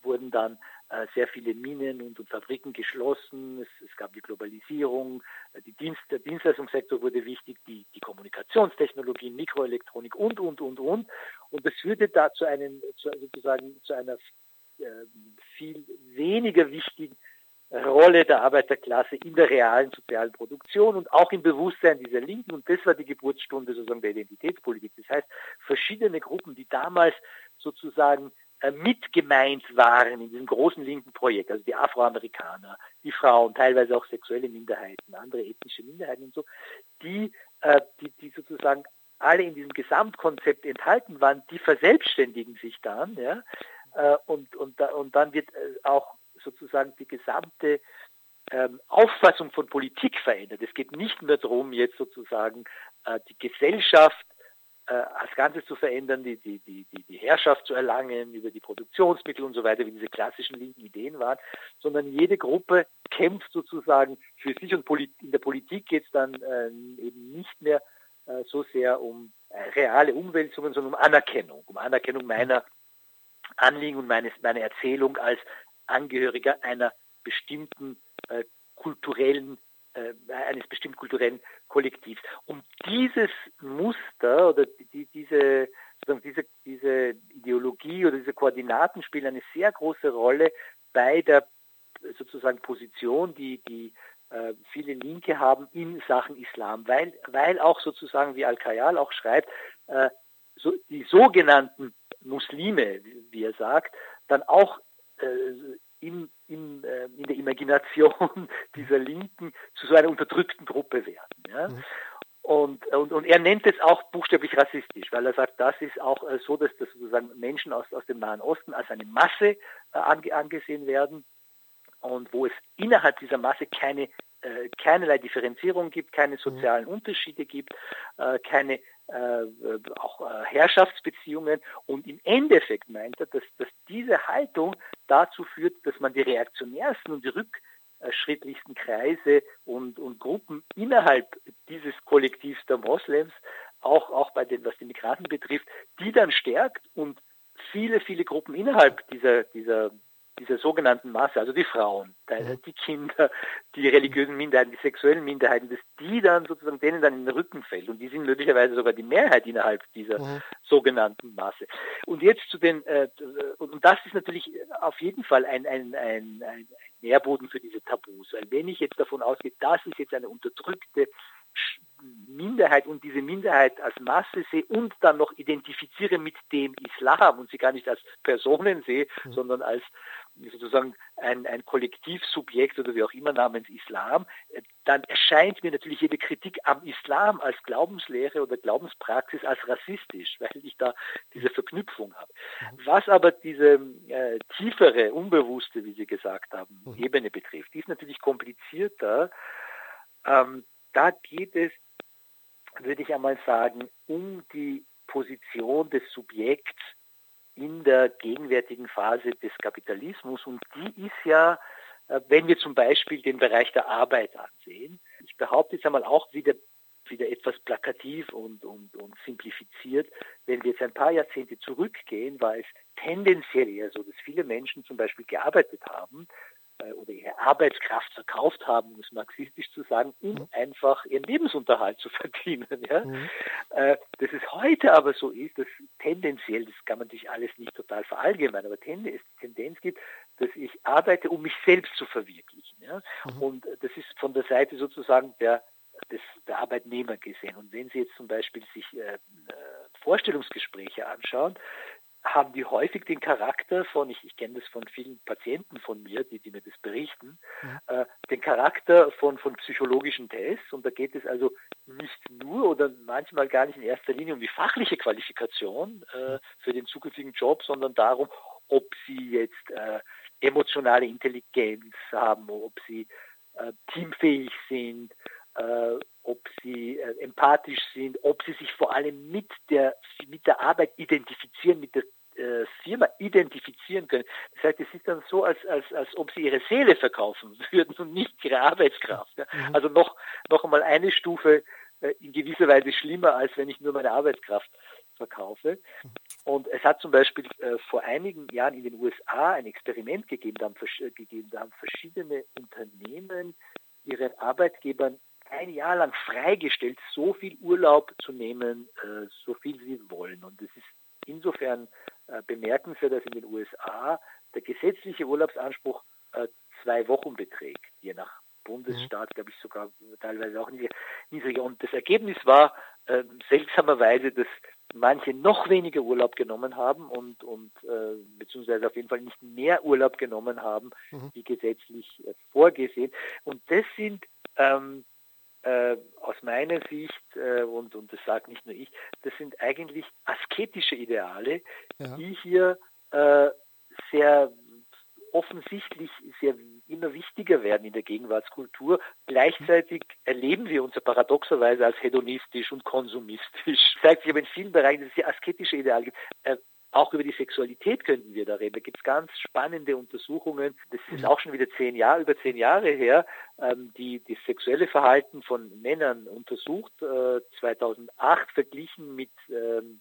wurden dann äh, sehr viele Minen und, und Fabriken geschlossen, es, es, gab die Globalisierung, äh, die Dienst, der Dienstleistungssektor wurde wichtig, die, die Kommunikationstechnologien, Mikroelektronik und, und, und, und. Und das führte da zu einem, zu, sozusagen zu einer äh, viel weniger wichtigen Rolle der Arbeiterklasse in der realen sozialen Produktion und auch im Bewusstsein dieser Linken. Und das war die Geburtsstunde sozusagen der Identitätspolitik. Das heißt, verschiedene Gruppen, die damals sozusagen äh, mitgemeint waren in diesem großen linken Projekt, also die Afroamerikaner, die Frauen, teilweise auch sexuelle Minderheiten, andere ethnische Minderheiten und so, die, äh, die, die sozusagen alle in diesem Gesamtkonzept enthalten waren, die verselbstständigen sich dann, ja, äh, und, und, und dann wird auch sozusagen die gesamte ähm, Auffassung von Politik verändert. Es geht nicht mehr darum, jetzt sozusagen äh, die Gesellschaft äh, als Ganzes zu verändern, die, die, die, die Herrschaft zu erlangen über die Produktionsmittel und so weiter, wie diese klassischen linken Ideen waren, sondern jede Gruppe kämpft sozusagen für sich und in der Politik geht es dann äh, eben nicht mehr äh, so sehr um äh, reale Umwälzungen, sondern um Anerkennung, um Anerkennung meiner Anliegen und meines, meiner Erzählung als Angehöriger einer bestimmten äh, kulturellen äh, eines bestimmten kulturellen Kollektivs. Und dieses Muster oder die, diese, diese, diese Ideologie oder diese Koordinaten spielen eine sehr große Rolle bei der sozusagen Position, die, die äh, viele Linke haben in Sachen Islam, weil, weil auch sozusagen, wie Al-Kayal auch schreibt, äh, so, die sogenannten Muslime, wie er sagt, dann auch in, in, äh, in der Imagination dieser Linken zu so einer unterdrückten Gruppe werden. Ja? Mhm. Und, und, und er nennt es auch buchstäblich rassistisch, weil er sagt, das ist auch äh, so, dass das sozusagen Menschen aus, aus dem Nahen Osten als eine Masse äh, ange, angesehen werden und wo es innerhalb dieser Masse keine äh, keinerlei Differenzierung gibt, keine mhm. sozialen Unterschiede gibt, äh, keine äh, auch äh, Herrschaftsbeziehungen. Und im Endeffekt meint er, dass, dass diese Haltung dazu führt, dass man die reaktionärsten und die rückschrittlichsten Kreise und, und Gruppen innerhalb dieses Kollektivs der Moslems, auch, auch bei den, was die Migranten betrifft, die dann stärkt und viele, viele Gruppen innerhalb dieser, dieser dieser sogenannten Masse, also die Frauen, die Kinder, die religiösen Minderheiten, die sexuellen Minderheiten, dass die dann sozusagen denen dann in den Rücken fällt. Und die sind möglicherweise sogar die Mehrheit innerhalb dieser mhm. sogenannten Masse. Und jetzt zu den, äh, und das ist natürlich auf jeden Fall ein, ein, ein, ein Nährboden für diese Tabus. Weil wenn ich jetzt davon ausgehe, das ist jetzt eine unterdrückte Minderheit und diese Minderheit als Masse sehe und dann noch identifiziere mit dem Islam und sie gar nicht als Personen sehe, mhm. sondern als sozusagen ein, ein Kollektivsubjekt oder wie auch immer namens Islam, äh, dann erscheint mir natürlich jede Kritik am Islam als Glaubenslehre oder Glaubenspraxis als rassistisch, weil ich da diese Verknüpfung habe. Mhm. Was aber diese äh, tiefere, unbewusste, wie Sie gesagt haben, mhm. Ebene betrifft, die ist natürlich komplizierter. Ähm, da geht es, würde ich einmal sagen, um die Position des Subjekts in der gegenwärtigen Phase des Kapitalismus. Und die ist ja, äh, wenn wir zum Beispiel den Bereich der Arbeit ansehen, ich behaupte jetzt einmal auch wieder, wieder etwas plakativ und, und, und simplifiziert, wenn wir jetzt ein paar Jahrzehnte zurückgehen, war es tendenziell eher so, dass viele Menschen zum Beispiel gearbeitet haben, oder ihre Arbeitskraft verkauft haben, um es marxistisch zu sagen, um mhm. einfach ihren Lebensunterhalt zu verdienen. Ja? Mhm. Äh, dass es heute aber so ist, dass tendenziell, das kann man sich alles nicht total verallgemeinern, aber es Tendenz gibt, dass ich arbeite, um mich selbst zu verwirklichen. Ja? Mhm. Und das ist von der Seite sozusagen der des, der Arbeitnehmer gesehen. Und wenn Sie jetzt zum Beispiel sich äh, äh Vorstellungsgespräche anschauen, haben die häufig den Charakter von, ich, ich kenne das von vielen Patienten von mir, die, die mir das berichten, ja. äh, den Charakter von, von psychologischen Tests. Und da geht es also nicht nur oder manchmal gar nicht in erster Linie um die fachliche Qualifikation äh, für den zukünftigen Job, sondern darum, ob sie jetzt äh, emotionale Intelligenz haben, ob sie äh, teamfähig sind, äh, ob sie äh, empathisch sind, ob sie sich vor allem mit der, mit der Arbeit identifizieren, mit der äh, Firma identifizieren können. Das heißt, es ist dann so, als, als, als ob sie ihre Seele verkaufen würden und nicht ihre Arbeitskraft. Ja. Mhm. Also noch, noch einmal eine Stufe äh, in gewisser Weise schlimmer, als wenn ich nur meine Arbeitskraft verkaufe. Und es hat zum Beispiel äh, vor einigen Jahren in den USA ein Experiment gegeben, da haben, gegeben, da haben verschiedene Unternehmen ihren Arbeitgebern ein Jahr lang freigestellt, so viel Urlaub zu nehmen, äh, so viel sie wollen. Und es ist insofern äh, bemerkenswert, dass in den USA der gesetzliche Urlaubsanspruch äh, zwei Wochen beträgt, je nach Bundesstaat, mhm. glaube ich, sogar teilweise auch niedriger. Und das Ergebnis war äh, seltsamerweise, dass manche noch weniger Urlaub genommen haben und, und äh, beziehungsweise auf jeden Fall nicht mehr Urlaub genommen haben, mhm. wie gesetzlich äh, vorgesehen. Und das sind ähm, äh, aus meiner Sicht, äh, und, und das sagt nicht nur ich, das sind eigentlich asketische Ideale, ja. die hier äh, sehr offensichtlich sehr immer wichtiger werden in der Gegenwartskultur. Gleichzeitig erleben wir uns paradoxerweise als hedonistisch und konsumistisch. Das zeigt sich aber in vielen Bereichen, dass es hier asketische Ideale gibt. Auch über die Sexualität könnten wir da reden. Da gibt es ganz spannende Untersuchungen. Das ist mhm. auch schon wieder zehn Jahre, über zehn Jahre her, ähm, die das sexuelle Verhalten von Männern untersucht. Äh, 2008 verglichen mit ähm,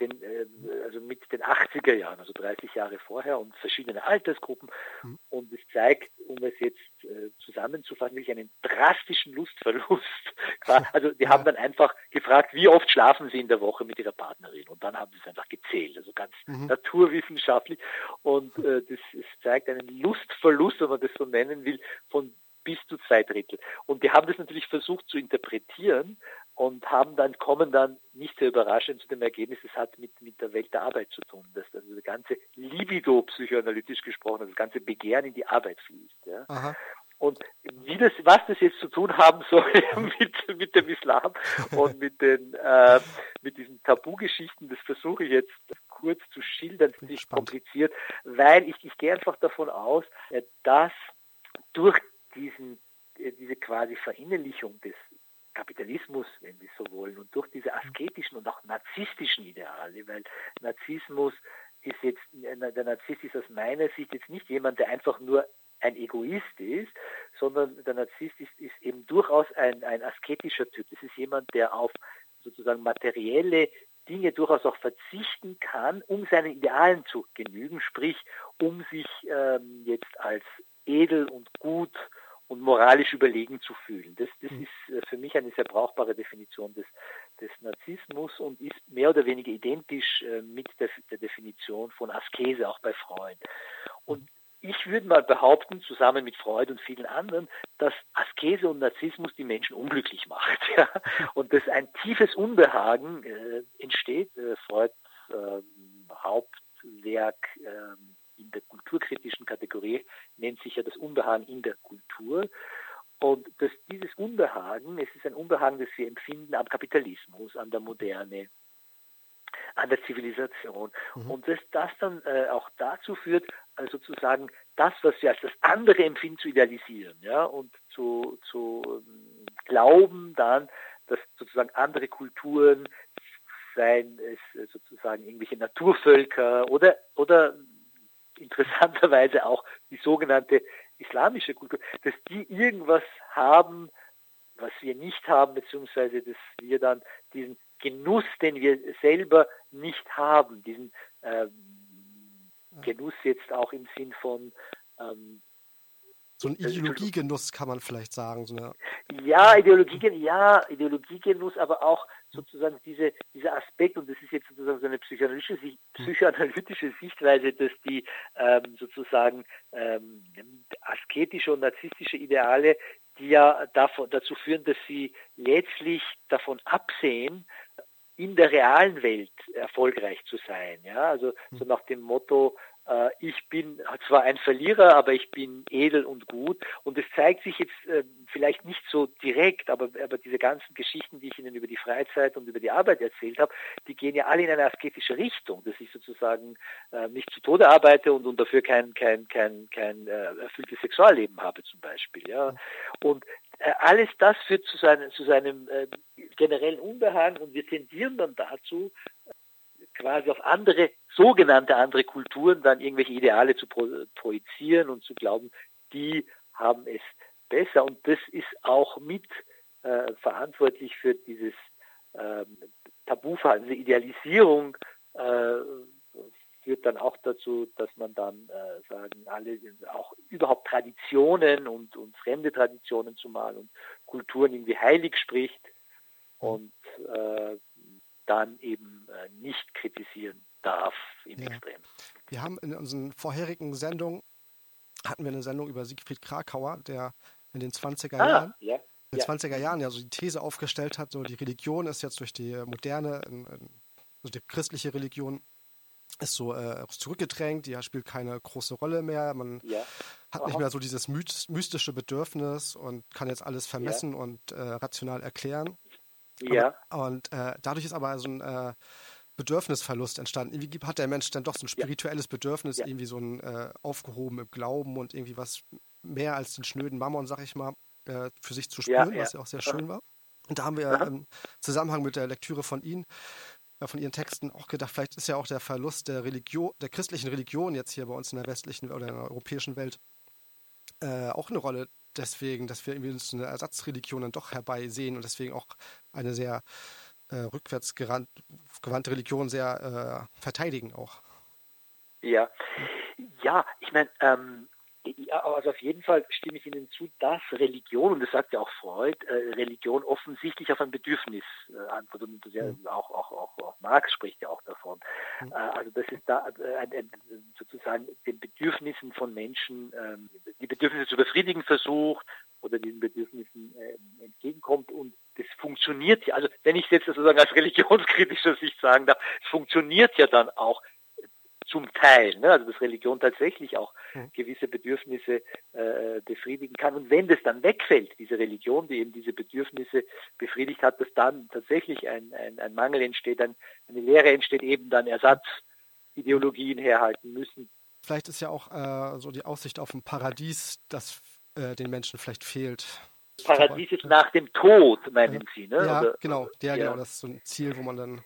den, äh, also mit den 80er Jahren, also 30 Jahre vorher und verschiedene Altersgruppen. Mhm. Und es zeigt, um es jetzt äh, zusammenzufassen, wirklich einen drastischen Lustverlust. also die haben dann einfach gefragt, wie oft schlafen sie in der Woche mit ihrer Partnerin? Und dann haben sie es einfach gezählt, also ganz mhm. naturwissenschaftlich. Und äh, das es zeigt einen Lustverlust, wenn man das so nennen will, von bis zu zwei Drittel. Und die haben das natürlich versucht zu interpretieren und haben dann, kommen dann nicht sehr überraschend zu dem Ergebnis, es hat mit, mit der Welt der Arbeit zu tun, dass also das ganze Libido, psychoanalytisch gesprochen, das ganze Begehren in die Arbeit fließt. Ja. Und wie das, was das jetzt zu tun haben soll mit, mit dem Islam und mit den, äh, mit diesen Tabugeschichten, das versuche ich jetzt kurz zu schildern, das ist kompliziert, weil ich, ich gehe einfach davon aus, äh, dass durch diesen, äh, diese quasi Verinnerlichung des Kapitalismus, wenn wir so wollen, und durch diese asketischen und auch narzisstischen Ideale, weil Narzissmus ist jetzt, der Narzisst ist aus meiner Sicht jetzt nicht jemand, der einfach nur ein Egoist ist, sondern der Narzisst ist, ist eben durchaus ein, ein asketischer Typ. Das ist jemand, der auf sozusagen materielle Dinge durchaus auch verzichten kann, um seinen Idealen zu genügen, sprich um sich ähm, jetzt als edel und gut und moralisch überlegen zu fühlen. Das, das mhm. ist äh, für mich eine sehr brauchbare Definition des, des Narzissmus und ist mehr oder weniger identisch äh, mit der, der Definition von Askese auch bei Freud. Und ich würde mal behaupten, zusammen mit Freud und vielen anderen, dass Askese und Narzissmus die Menschen unglücklich macht. Ja? Und dass ein tiefes Unbehagen äh, entsteht. Äh, Freuds äh, Hauptwerk äh, in der kulturkritischen Kategorie nennt sich ja das Unbehagen in der Kultur. Und dass dieses Unbehagen, es ist ein Unbehagen, das wir empfinden am Kapitalismus, an der Moderne, an der Zivilisation. Mhm. Und dass das dann äh, auch dazu führt, also sozusagen das, was wir als das andere empfinden, zu idealisieren, ja, und zu, zu ähm, glauben dann, dass sozusagen andere Kulturen, seien es äh, sozusagen irgendwelche Naturvölker oder, oder interessanterweise auch die sogenannte islamische Kultur, dass die irgendwas haben, was wir nicht haben, beziehungsweise dass wir dann diesen Genuss, den wir selber nicht haben, diesen ähm, Genuss jetzt auch im Sinn von ähm, so ein Ideologiegenuss kann man vielleicht sagen. So eine ja, Ideologiegenuss, ja, Ideologiegenuss, aber auch sozusagen diese, dieser Aspekt, und das ist jetzt sozusagen so eine psychoanalytische, psychoanalytische Sichtweise, dass die ähm, sozusagen ähm, asketische und narzisstische Ideale, die ja davon, dazu führen, dass sie letztlich davon absehen, in der realen Welt erfolgreich zu sein. Ja, also so nach dem Motto, ich bin zwar ein Verlierer, aber ich bin edel und gut. Und es zeigt sich jetzt äh, vielleicht nicht so direkt, aber, aber diese ganzen Geschichten, die ich Ihnen über die Freizeit und über die Arbeit erzählt habe, die gehen ja alle in eine asketische Richtung, dass ich sozusagen äh, nicht zu Tode arbeite und, und dafür kein, kein, kein, kein äh, erfülltes Sexualleben habe zum Beispiel. Ja. Und äh, alles das führt zu, seinem, zu seinem äh, generellen Unbehagen und wir tendieren dann dazu, quasi auf andere, sogenannte andere Kulturen dann irgendwelche Ideale zu projizieren und zu glauben, die haben es besser. Und das ist auch mit äh, verantwortlich für dieses äh, Tabuverhalten, diese Idealisierung äh, führt dann auch dazu, dass man dann äh, sagen, alle auch überhaupt Traditionen und, und fremde Traditionen zumal und Kulturen irgendwie heilig spricht und äh, dann eben äh, nicht kritisieren darf im ja. Extrem. Wir haben in unseren vorherigen Sendungen, hatten wir eine Sendung über Siegfried Krakauer, der in den 20er ah, Jahren ja. in den ja. 20er Jahren ja so die These aufgestellt hat, so die Religion ist jetzt durch die moderne, also die christliche Religion ist so äh, zurückgedrängt, die spielt keine große Rolle mehr. Man ja. hat nicht mehr so dieses mystische Bedürfnis und kann jetzt alles vermessen ja. und äh, rational erklären. Ja. Aber, und äh, dadurch ist aber so ein äh, Bedürfnisverlust entstanden. Irgendwie hat der Mensch dann doch so ein spirituelles ja. Bedürfnis, ja. irgendwie so ein äh, aufgehoben im Glauben und irgendwie was mehr als den schnöden Mammon, sag ich mal, äh, für sich zu spüren, ja, was ja auch sehr schön war. Und da haben wir Aha. im Zusammenhang mit der Lektüre von Ihnen, äh, von Ihren Texten auch gedacht, vielleicht ist ja auch der Verlust der Religion, der christlichen Religion jetzt hier bei uns in der westlichen oder in der europäischen Welt äh, auch eine Rolle deswegen, dass wir irgendwie so eine Ersatzreligion dann doch herbeisehen und deswegen auch eine sehr äh, rückwärtsgewandte Religion sehr äh, verteidigen auch. Ja, ja, ich meine, ähm, also auf jeden Fall stimme ich Ihnen zu, dass Religion, und das sagt ja auch Freud, äh, Religion offensichtlich auf ein Bedürfnis äh, antwortet. Und das ja mhm. auch, auch, auch, auch Marx spricht ja auch davon. Mhm. Äh, also das ist da äh, ein, ein, sozusagen den Bedürfnissen von Menschen, ähm, die Bedürfnisse zu befriedigen versucht oder diesen Bedürfnissen äh, entgegenkommt. Und das funktioniert ja, also wenn ich jetzt sozusagen als religionskritischer Sicht sagen darf, es funktioniert ja dann auch zum Teil, ne? also dass Religion tatsächlich auch hm. gewisse Bedürfnisse äh, befriedigen kann. Und wenn das dann wegfällt, diese Religion, die eben diese Bedürfnisse befriedigt hat, dass dann tatsächlich ein, ein, ein Mangel entsteht, ein, eine Lehre entsteht, eben dann Ersatzideologien herhalten müssen. Vielleicht ist ja auch äh, so die Aussicht auf ein Paradies, das äh, den Menschen vielleicht fehlt. Paradies ist nach dem Tod, meinen Sie, ne? Ja, Oder, genau, ja, ja, genau, das ist so ein Ziel, wo man dann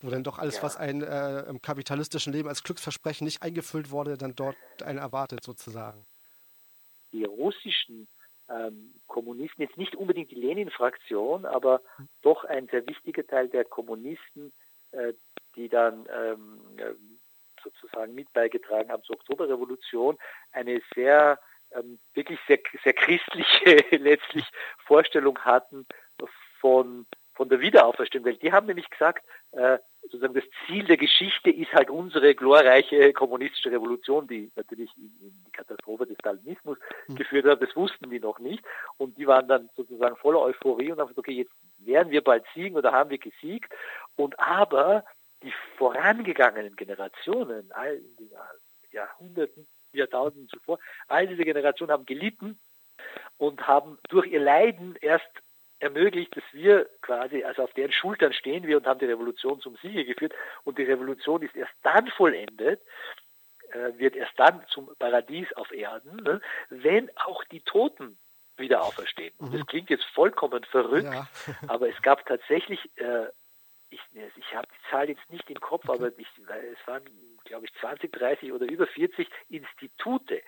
wo dann doch alles, ja. was ein äh, im kapitalistischen Leben als Glücksversprechen nicht eingefüllt wurde, dann dort einen erwartet sozusagen. Die russischen ähm, Kommunisten, jetzt nicht unbedingt die Lenin-Fraktion, aber hm. doch ein sehr wichtiger Teil der Kommunisten, äh, die dann ähm, äh, sozusagen mit beigetragen haben zur Oktoberrevolution, eine sehr ähm, wirklich sehr, sehr christliche letztlich Vorstellung hatten von von der Wiederauferstehung, weil die haben nämlich gesagt, äh, sozusagen das Ziel der Geschichte ist halt unsere glorreiche kommunistische Revolution, die natürlich in, in die Katastrophe des Stalinismus mhm. geführt hat. Das wussten die noch nicht. Und die waren dann sozusagen voller Euphorie und haben gesagt, okay, jetzt werden wir bald siegen oder haben wir gesiegt. Und aber die vorangegangenen Generationen, all die Jahrhunderten, Jahrtausenden zuvor. All diese Generationen haben gelitten und haben durch ihr Leiden erst ermöglicht, dass wir quasi, also auf deren Schultern stehen wir und haben die Revolution zum Siege geführt. Und die Revolution ist erst dann vollendet, äh, wird erst dann zum Paradies auf Erden, ne, wenn auch die Toten wieder auferstehen. Mhm. Das klingt jetzt vollkommen verrückt, ja. aber es gab tatsächlich, äh, ich, ich habe die Zahl jetzt nicht im Kopf, aber ich, es waren, glaube ich, 20, 30 oder über 40 Institute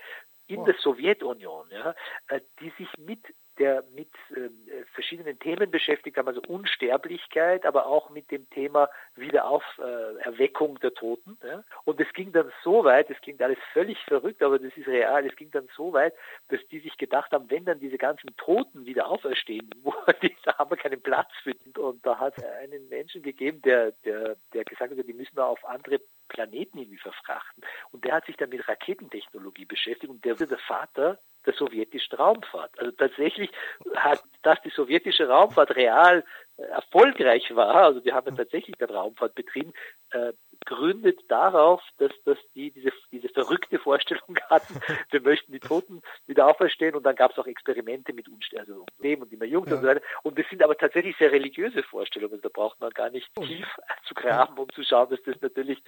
in oh. der Sowjetunion, ja, äh, die sich mit der mit äh, verschiedenen Themen beschäftigt haben, also Unsterblichkeit, aber auch mit dem Thema Wiederauferweckung äh, der Toten. Ja? Und es ging dann so weit, es klingt alles völlig verrückt, aber das ist real, es ging dann so weit, dass die sich gedacht haben, wenn dann diese ganzen Toten wieder auferstehen, wo die, da haben wir keinen Platz für. Und da hat es einen Menschen gegeben, der, der, der gesagt hat, die müssen wir auf andere Planeten irgendwie verfrachten. Und der hat sich dann mit Raketentechnologie beschäftigt und der wird der Vater der sowjetischen Raumfahrt. Also tatsächlich hat, dass die sowjetische Raumfahrt real erfolgreich war, also die haben ja tatsächlich dann Raumfahrt betrieben, äh, gründet darauf, dass, dass die diese, diese verrückte Vorstellung hatten, wir möchten die Toten wieder auferstehen und dann gab es auch Experimente mit Unsterben also Leben und immer jung ja. und so weiter. Und das sind aber tatsächlich sehr religiöse Vorstellungen, also da braucht man gar nicht tief zu graben, um zu schauen, dass das natürlich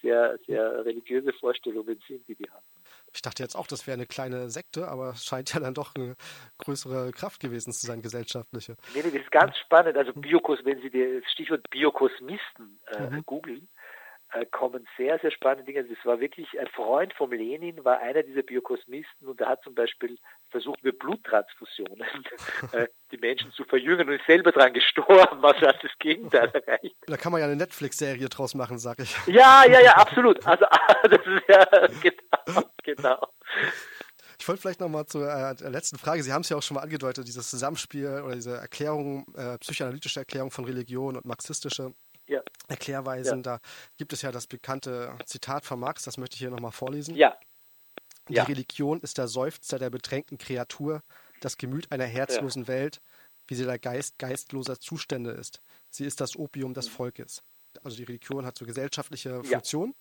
sehr, sehr religiöse Vorstellungen sind, die die haben. Ich dachte jetzt auch, das wäre eine kleine Sekte, aber es scheint ja dann doch eine größere Kraft gewesen zu sein, gesellschaftliche. Nee, nee, das ist ganz spannend. Also Biokos, wenn Sie das Stichwort Biokosmisten äh, mhm. googeln, äh, kommen sehr, sehr spannende Dinge. Das war wirklich ein Freund vom Lenin, war einer dieser Biokosmisten und er hat zum Beispiel versucht, mit Bluttransfusionen äh, die Menschen zu verjüngen und ist selber dran gestorben, also hat das Gegenteil erreicht. Da kann man ja eine Netflix-Serie draus machen, sag ich. Ja, ja, ja, absolut. Also das ist ja genau, genau. Ich wollte vielleicht nochmal zur äh, letzten Frage. Sie haben es ja auch schon mal angedeutet, dieses Zusammenspiel oder diese Erklärung, äh, psychoanalytische Erklärung von Religion und marxistische ja. Erklärweisen. Ja. Da gibt es ja das bekannte Zitat von Marx, das möchte ich hier nochmal vorlesen. Ja. Die ja. Religion ist der Seufzer der bedrängten Kreatur, das Gemüt einer herzlosen Welt, wie sie der Geist geistloser Zustände ist. Sie ist das Opium des mhm. Volkes. Also die Religion hat so gesellschaftliche Funktion.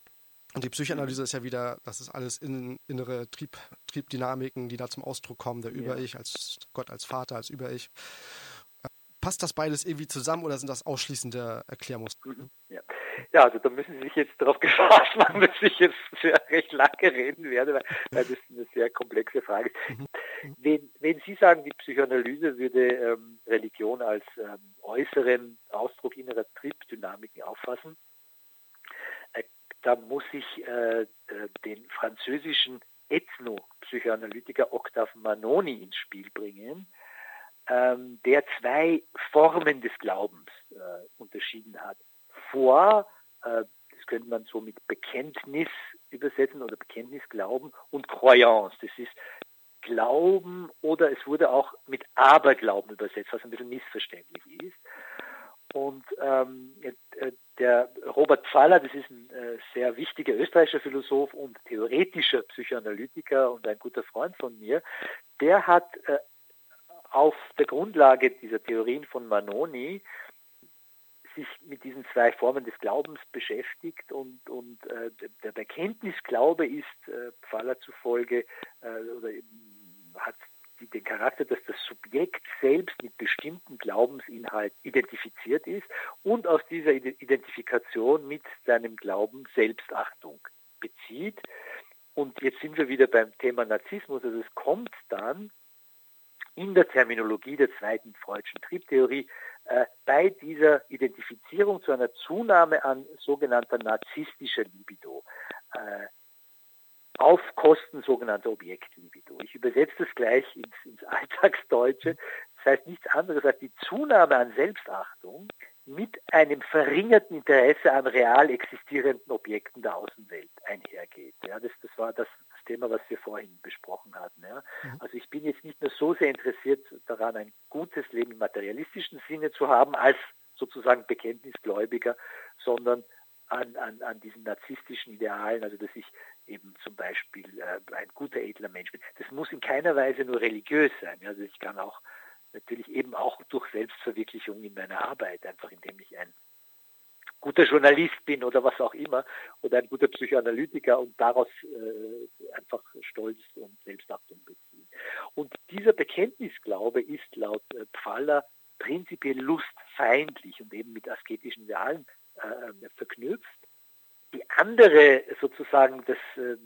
Und die Psychoanalyse ist ja wieder, das ist alles in, innere Trieb, Triebdynamiken, die da zum Ausdruck kommen, der Über-Ich als Gott, als Vater, als Über-Ich passt das beides irgendwie zusammen oder sind das ausschließende Erklärmuster? Mhm. Ja. Ja, also da müssen Sie sich jetzt darauf gefasst machen, dass ich jetzt sehr recht lange reden werde, weil, weil das eine sehr komplexe Frage ist. Mhm. Wenn, wenn Sie sagen, die Psychoanalyse würde ähm, Religion als ähm, äußeren Ausdruck innerer Triebdynamiken auffassen, äh, da muss ich äh, äh, den französischen Ethno-Psychoanalytiker Octave Manoni ins Spiel bringen, ähm, der zwei Formen des Glaubens äh, unterschieden hat. Vor, äh, das könnte man so mit Bekenntnis übersetzen oder Bekenntnisglauben und Croyance, das ist Glauben oder es wurde auch mit Aberglauben übersetzt, was ein bisschen missverständlich ist. Und ähm, äh, der Robert Pfaller, das ist ein äh, sehr wichtiger österreichischer Philosoph und theoretischer Psychoanalytiker und ein guter Freund von mir, der hat äh, auf der Grundlage dieser Theorien von Manoni sich mit diesen zwei Formen des Glaubens beschäftigt und, und äh, der Bekenntnisglaube ist äh, Pfaller zufolge äh, oder hat die, den Charakter, dass das Subjekt selbst mit bestimmten Glaubensinhalt identifiziert ist und aus dieser Identifikation mit seinem Glauben Selbstachtung bezieht. Und jetzt sind wir wieder beim Thema Narzissmus. Also es kommt dann in der Terminologie der zweiten Freudschen Triebtheorie bei dieser Identifizierung zu einer Zunahme an sogenannter narzisstischer Libido äh, auf Kosten sogenannter Objektlibido. Ich übersetze das gleich ins, ins Alltagsdeutsche. Das heißt nichts anderes als die Zunahme an Selbstachtung mit einem verringerten Interesse an real existierenden Objekten der Außenwelt einhergeht. Ja, das, das war das, das Thema, was wir vorhin besprochen hatten. Ja. Mhm. Also ich bin jetzt nicht nur so sehr interessiert daran, ein gutes Leben im materialistischen Sinne zu haben, als sozusagen Bekenntnisgläubiger, sondern an, an, an diesen narzisstischen Idealen, also dass ich eben zum Beispiel äh, ein guter, edler Mensch bin. Das muss in keiner Weise nur religiös sein. Also ich kann auch natürlich eben auch durch Selbstverwirklichung in meiner Arbeit, einfach indem ich ein guter Journalist bin oder was auch immer oder ein guter Psychoanalytiker und daraus äh, einfach Stolz und Selbstachtung beziehen. Und dieser Bekenntnisglaube ist laut äh, Pfaller prinzipiell lustfeindlich und eben mit asketischen Idealen äh, verknüpft. Die andere sozusagen das äh,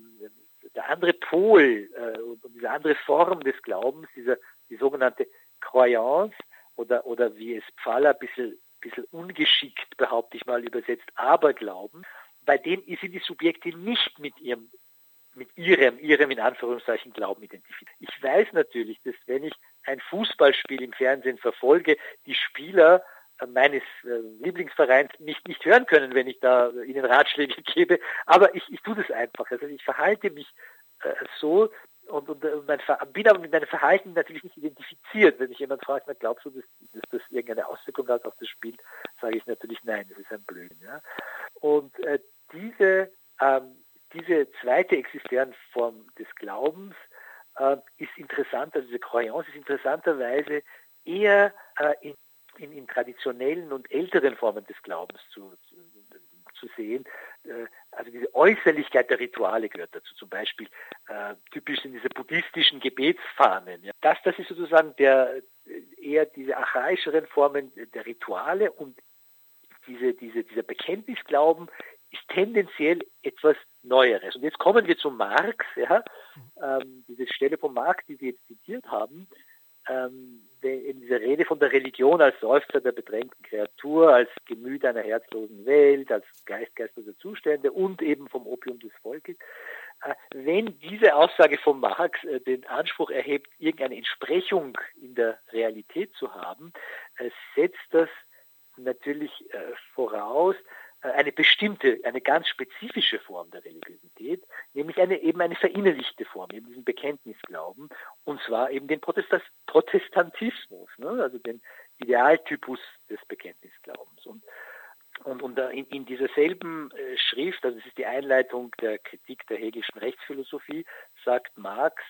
der andere Pol äh, und diese andere Form des Glaubens, dieser die sogenannte Croyance oder oder wie es Pfaller ein bisschen bisschen ungeschickt, behaupte ich mal, übersetzt, Aberglauben, bei dem sind die Subjekte nicht mit ihrem mit ihrem, ihrem in Anführungszeichen Glauben identifiziert. Ich weiß natürlich, dass wenn ich ein Fußballspiel im Fernsehen verfolge, die Spieler äh, meines äh, Lieblingsvereins nicht, nicht hören können, wenn ich da ihnen Ratschläge gebe. Aber ich, ich tue das einfach. Also ich verhalte mich äh, so, und, und, und mein, bin aber mit meinem Verhalten natürlich nicht identifiziert. Wenn mich jemand fragt, na, glaubst du, dass, dass das irgendeine Auswirkung hat auf das Spiel, sage ich natürlich nein, das ist ein Blödsinn. Ja? Und äh, diese, ähm, diese zweite Existenzform des Glaubens äh, ist interessant, also diese Croyance ist interessanterweise eher äh, in, in, in, traditionellen und älteren Formen des Glaubens zu, zu, zu sehen. Äh, also diese Äußerlichkeit der Rituale gehört dazu. Zum Beispiel äh, typisch sind diese buddhistischen Gebetsfahnen. Ja. Das, das ist sozusagen der eher diese archaischeren Formen der Rituale und diese, diese, dieser Bekenntnisglauben ist tendenziell etwas Neueres. Und jetzt kommen wir zu Marx, ja, ähm, diese Stelle von Marx, die Sie jetzt zitiert haben, ähm, in dieser Rede von der Religion als Seufzer der bedrängten Kreatur, als Gemüt einer herzlosen Welt, als Geist Zustände und eben vom Opium des Volkes. Äh, wenn diese Aussage von Marx äh, den Anspruch erhebt, irgendeine Entsprechung in der Realität zu haben, äh, setzt das natürlich voraus, eine bestimmte, eine ganz spezifische Form der Religiosität, nämlich eine eben eine verinnerlichte Form, eben diesen Bekenntnisglauben, und zwar eben den Protestantismus, ne? also den Idealtypus des Bekenntnisglaubens. Und, und, und in, in dieser selben äh, Schrift, also das ist die Einleitung der Kritik der hegelischen Rechtsphilosophie, sagt Marx,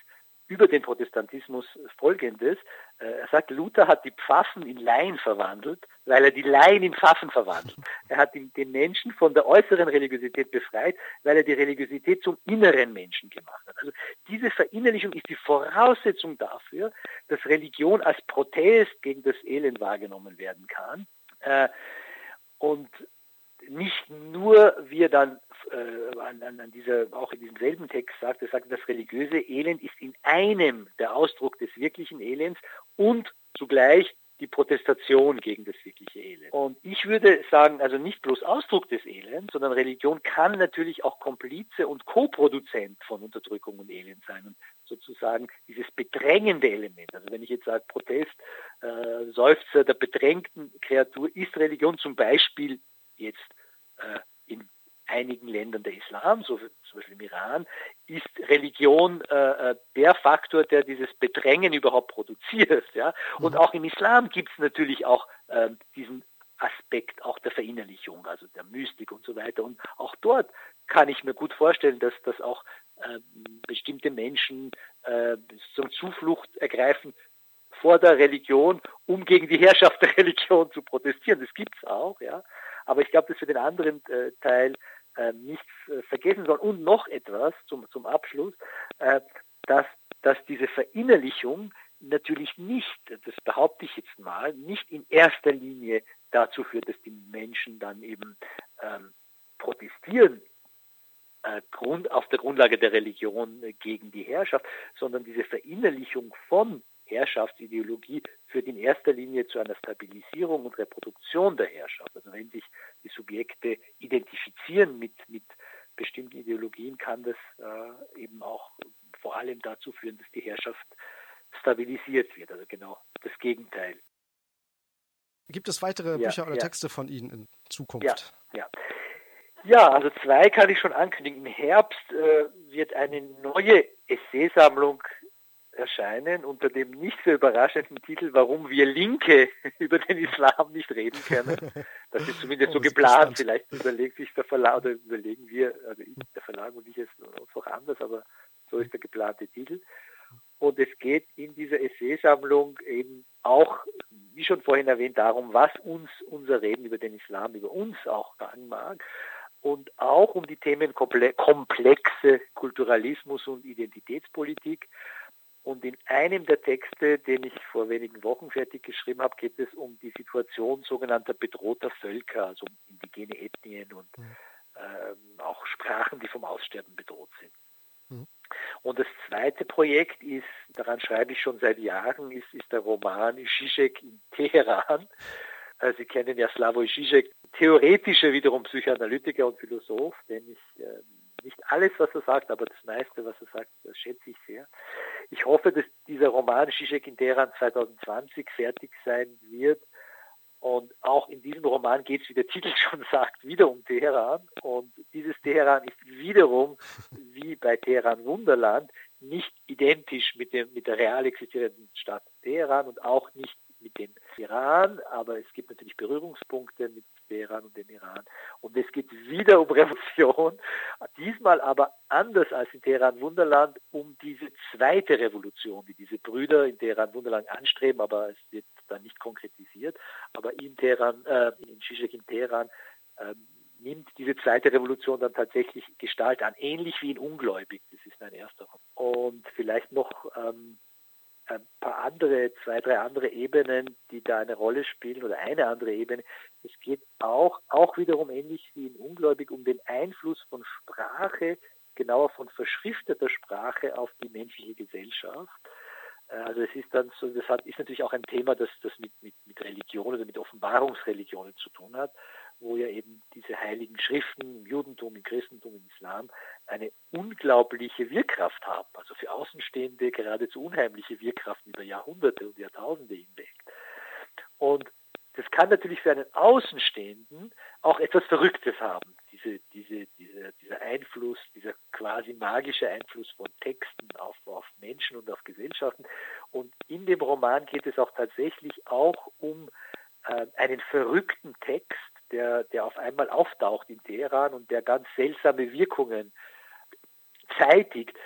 über den Protestantismus folgendes. Äh, er sagt, Luther hat die Pfaffen in Laien verwandelt, weil er die Laien in Pfaffen verwandelt. Er hat den Menschen von der äußeren Religiosität befreit, weil er die Religiosität zum inneren Menschen gemacht hat. Also diese Verinnerlichung ist die Voraussetzung dafür, dass Religion als Protest gegen das Elend wahrgenommen werden kann. Äh, und nicht nur wir dann äh, an, an, dieser, auch in diesem selben Text sagt, er sagt, das religiöse Elend ist in einem der Ausdruck des wirklichen Elends und zugleich die Protestation gegen das wirkliche Elend. Und ich würde sagen, also nicht bloß Ausdruck des Elends, sondern Religion kann natürlich auch Komplize und Co-Produzent von Unterdrückung und Elend sein und sozusagen dieses bedrängende Element. Also wenn ich jetzt sage, Protest, äh, Seufzer der bedrängten Kreatur, ist Religion zum Beispiel jetzt äh, in einigen Ländern der Islam, so zum Beispiel im Iran, ist Religion äh, äh, der Faktor, der dieses Bedrängen überhaupt produziert. Ja? Und mhm. auch im Islam gibt es natürlich auch äh, diesen Aspekt auch der Verinnerlichung, also der Mystik und so weiter. Und auch dort kann ich mir gut vorstellen, dass, dass auch äh, bestimmte Menschen äh, zum Zuflucht ergreifen vor der Religion, um gegen die Herrschaft der Religion zu protestieren. Das gibt es auch, ja. Aber ich glaube, dass wir den anderen äh, Teil äh, nicht äh, vergessen sollen. Und noch etwas zum, zum Abschluss, äh, dass, dass diese Verinnerlichung natürlich nicht, das behaupte ich jetzt mal, nicht in erster Linie dazu führt, dass die Menschen dann eben ähm, protestieren äh, Grund, auf der Grundlage der Religion gegen die Herrschaft, sondern diese Verinnerlichung von Herrschaftsideologie führt in erster Linie zu einer Stabilisierung und Reproduktion der Herrschaft. Also wenn sich die Subjekte identifizieren mit, mit bestimmten Ideologien, kann das äh, eben auch vor allem dazu führen, dass die Herrschaft stabilisiert wird. Also genau das Gegenteil. Gibt es weitere ja, Bücher oder ja. Texte von Ihnen in Zukunft? Ja, ja. Ja, also zwei kann ich schon ankündigen. Im Herbst äh, wird eine neue Essaysammlung erscheinen unter dem nicht so überraschenden Titel, warum wir Linke über den Islam nicht reden können. Das ist zumindest so geplant. Vielleicht überlegt sich der Verlag oder überlegen wir, also ich, der Verlag und ich es noch anders, aber so ist der geplante Titel. Und es geht in dieser Essaysammlung eben auch, wie wie schon vorhin erwähnt, darum, was uns unser Reden über den Islam, über uns auch sagen mag und auch um die Themen komplexe Kulturalismus und Identitätspolitik. Und in einem der Texte, den ich vor wenigen Wochen fertig geschrieben habe, geht es um die Situation sogenannter bedrohter Völker, also um indigene Ethnien und mhm. ähm, auch Sprachen, die vom Aussterben bedroht sind. Mhm. Und das zweite Projekt ist, daran schreibe ich schon seit Jahren, ist, ist der Roman Zizek in Teheran. Äh, Sie kennen ja Slavoj Žižek, theoretischer wiederum Psychoanalytiker und Philosoph, den ich äh, nicht alles, was er sagt, aber das meiste, was er sagt, das schätze ich sehr. Ich hoffe, dass dieser Roman Zizek in Teheran 2020 fertig sein wird. Und auch in diesem Roman geht es, wie der Titel schon sagt, wieder um Teheran. Und dieses Teheran ist wiederum, wie bei Teheran Wunderland, nicht identisch mit, dem, mit der real existierenden Stadt Teheran und auch nicht mit dem Iran, aber es gibt natürlich Berührungspunkte mit Teheran und dem Iran. Und es geht wieder um Revolution, diesmal aber anders als in Teheran Wunderland um diese zweite Revolution, die diese Brüder in Teheran Wunderland anstreben, aber es wird dann nicht konkretisiert. Aber in Teheran, äh, in Zizek in Teheran äh, nimmt diese zweite Revolution dann tatsächlich Gestalt an, ähnlich wie in Ungläubig. Das ist mein erster. Und vielleicht noch ähm, ein paar andere, zwei, drei andere Ebenen, die da eine Rolle spielen oder eine andere Ebene. Es geht auch, auch wiederum ähnlich wie in Ungläubig um den Einfluss von Sprache, genauer von verschrifteter Sprache auf die menschliche Gesellschaft. Äh, also es ist dann so, das ist natürlich auch ein Thema, das, das mit, mit, mit Religion oder mit Offenbarungsreligionen zu tun hat wo ja eben diese heiligen Schriften im Judentum, im Christentum, im Islam eine unglaubliche Wirkkraft haben, also für Außenstehende geradezu unheimliche Wirkkraft über Jahrhunderte und Jahrtausende hinweg. Und das kann natürlich für einen Außenstehenden auch etwas Verrücktes haben, diese, diese, diese, dieser Einfluss, dieser quasi magische Einfluss von Texten auf, auf Menschen und auf Gesellschaften. Und in dem Roman geht es auch tatsächlich auch um äh, einen verrückten Text, der, der auf einmal auftaucht in Teheran und der ganz seltsame Wirkungen zeitigt.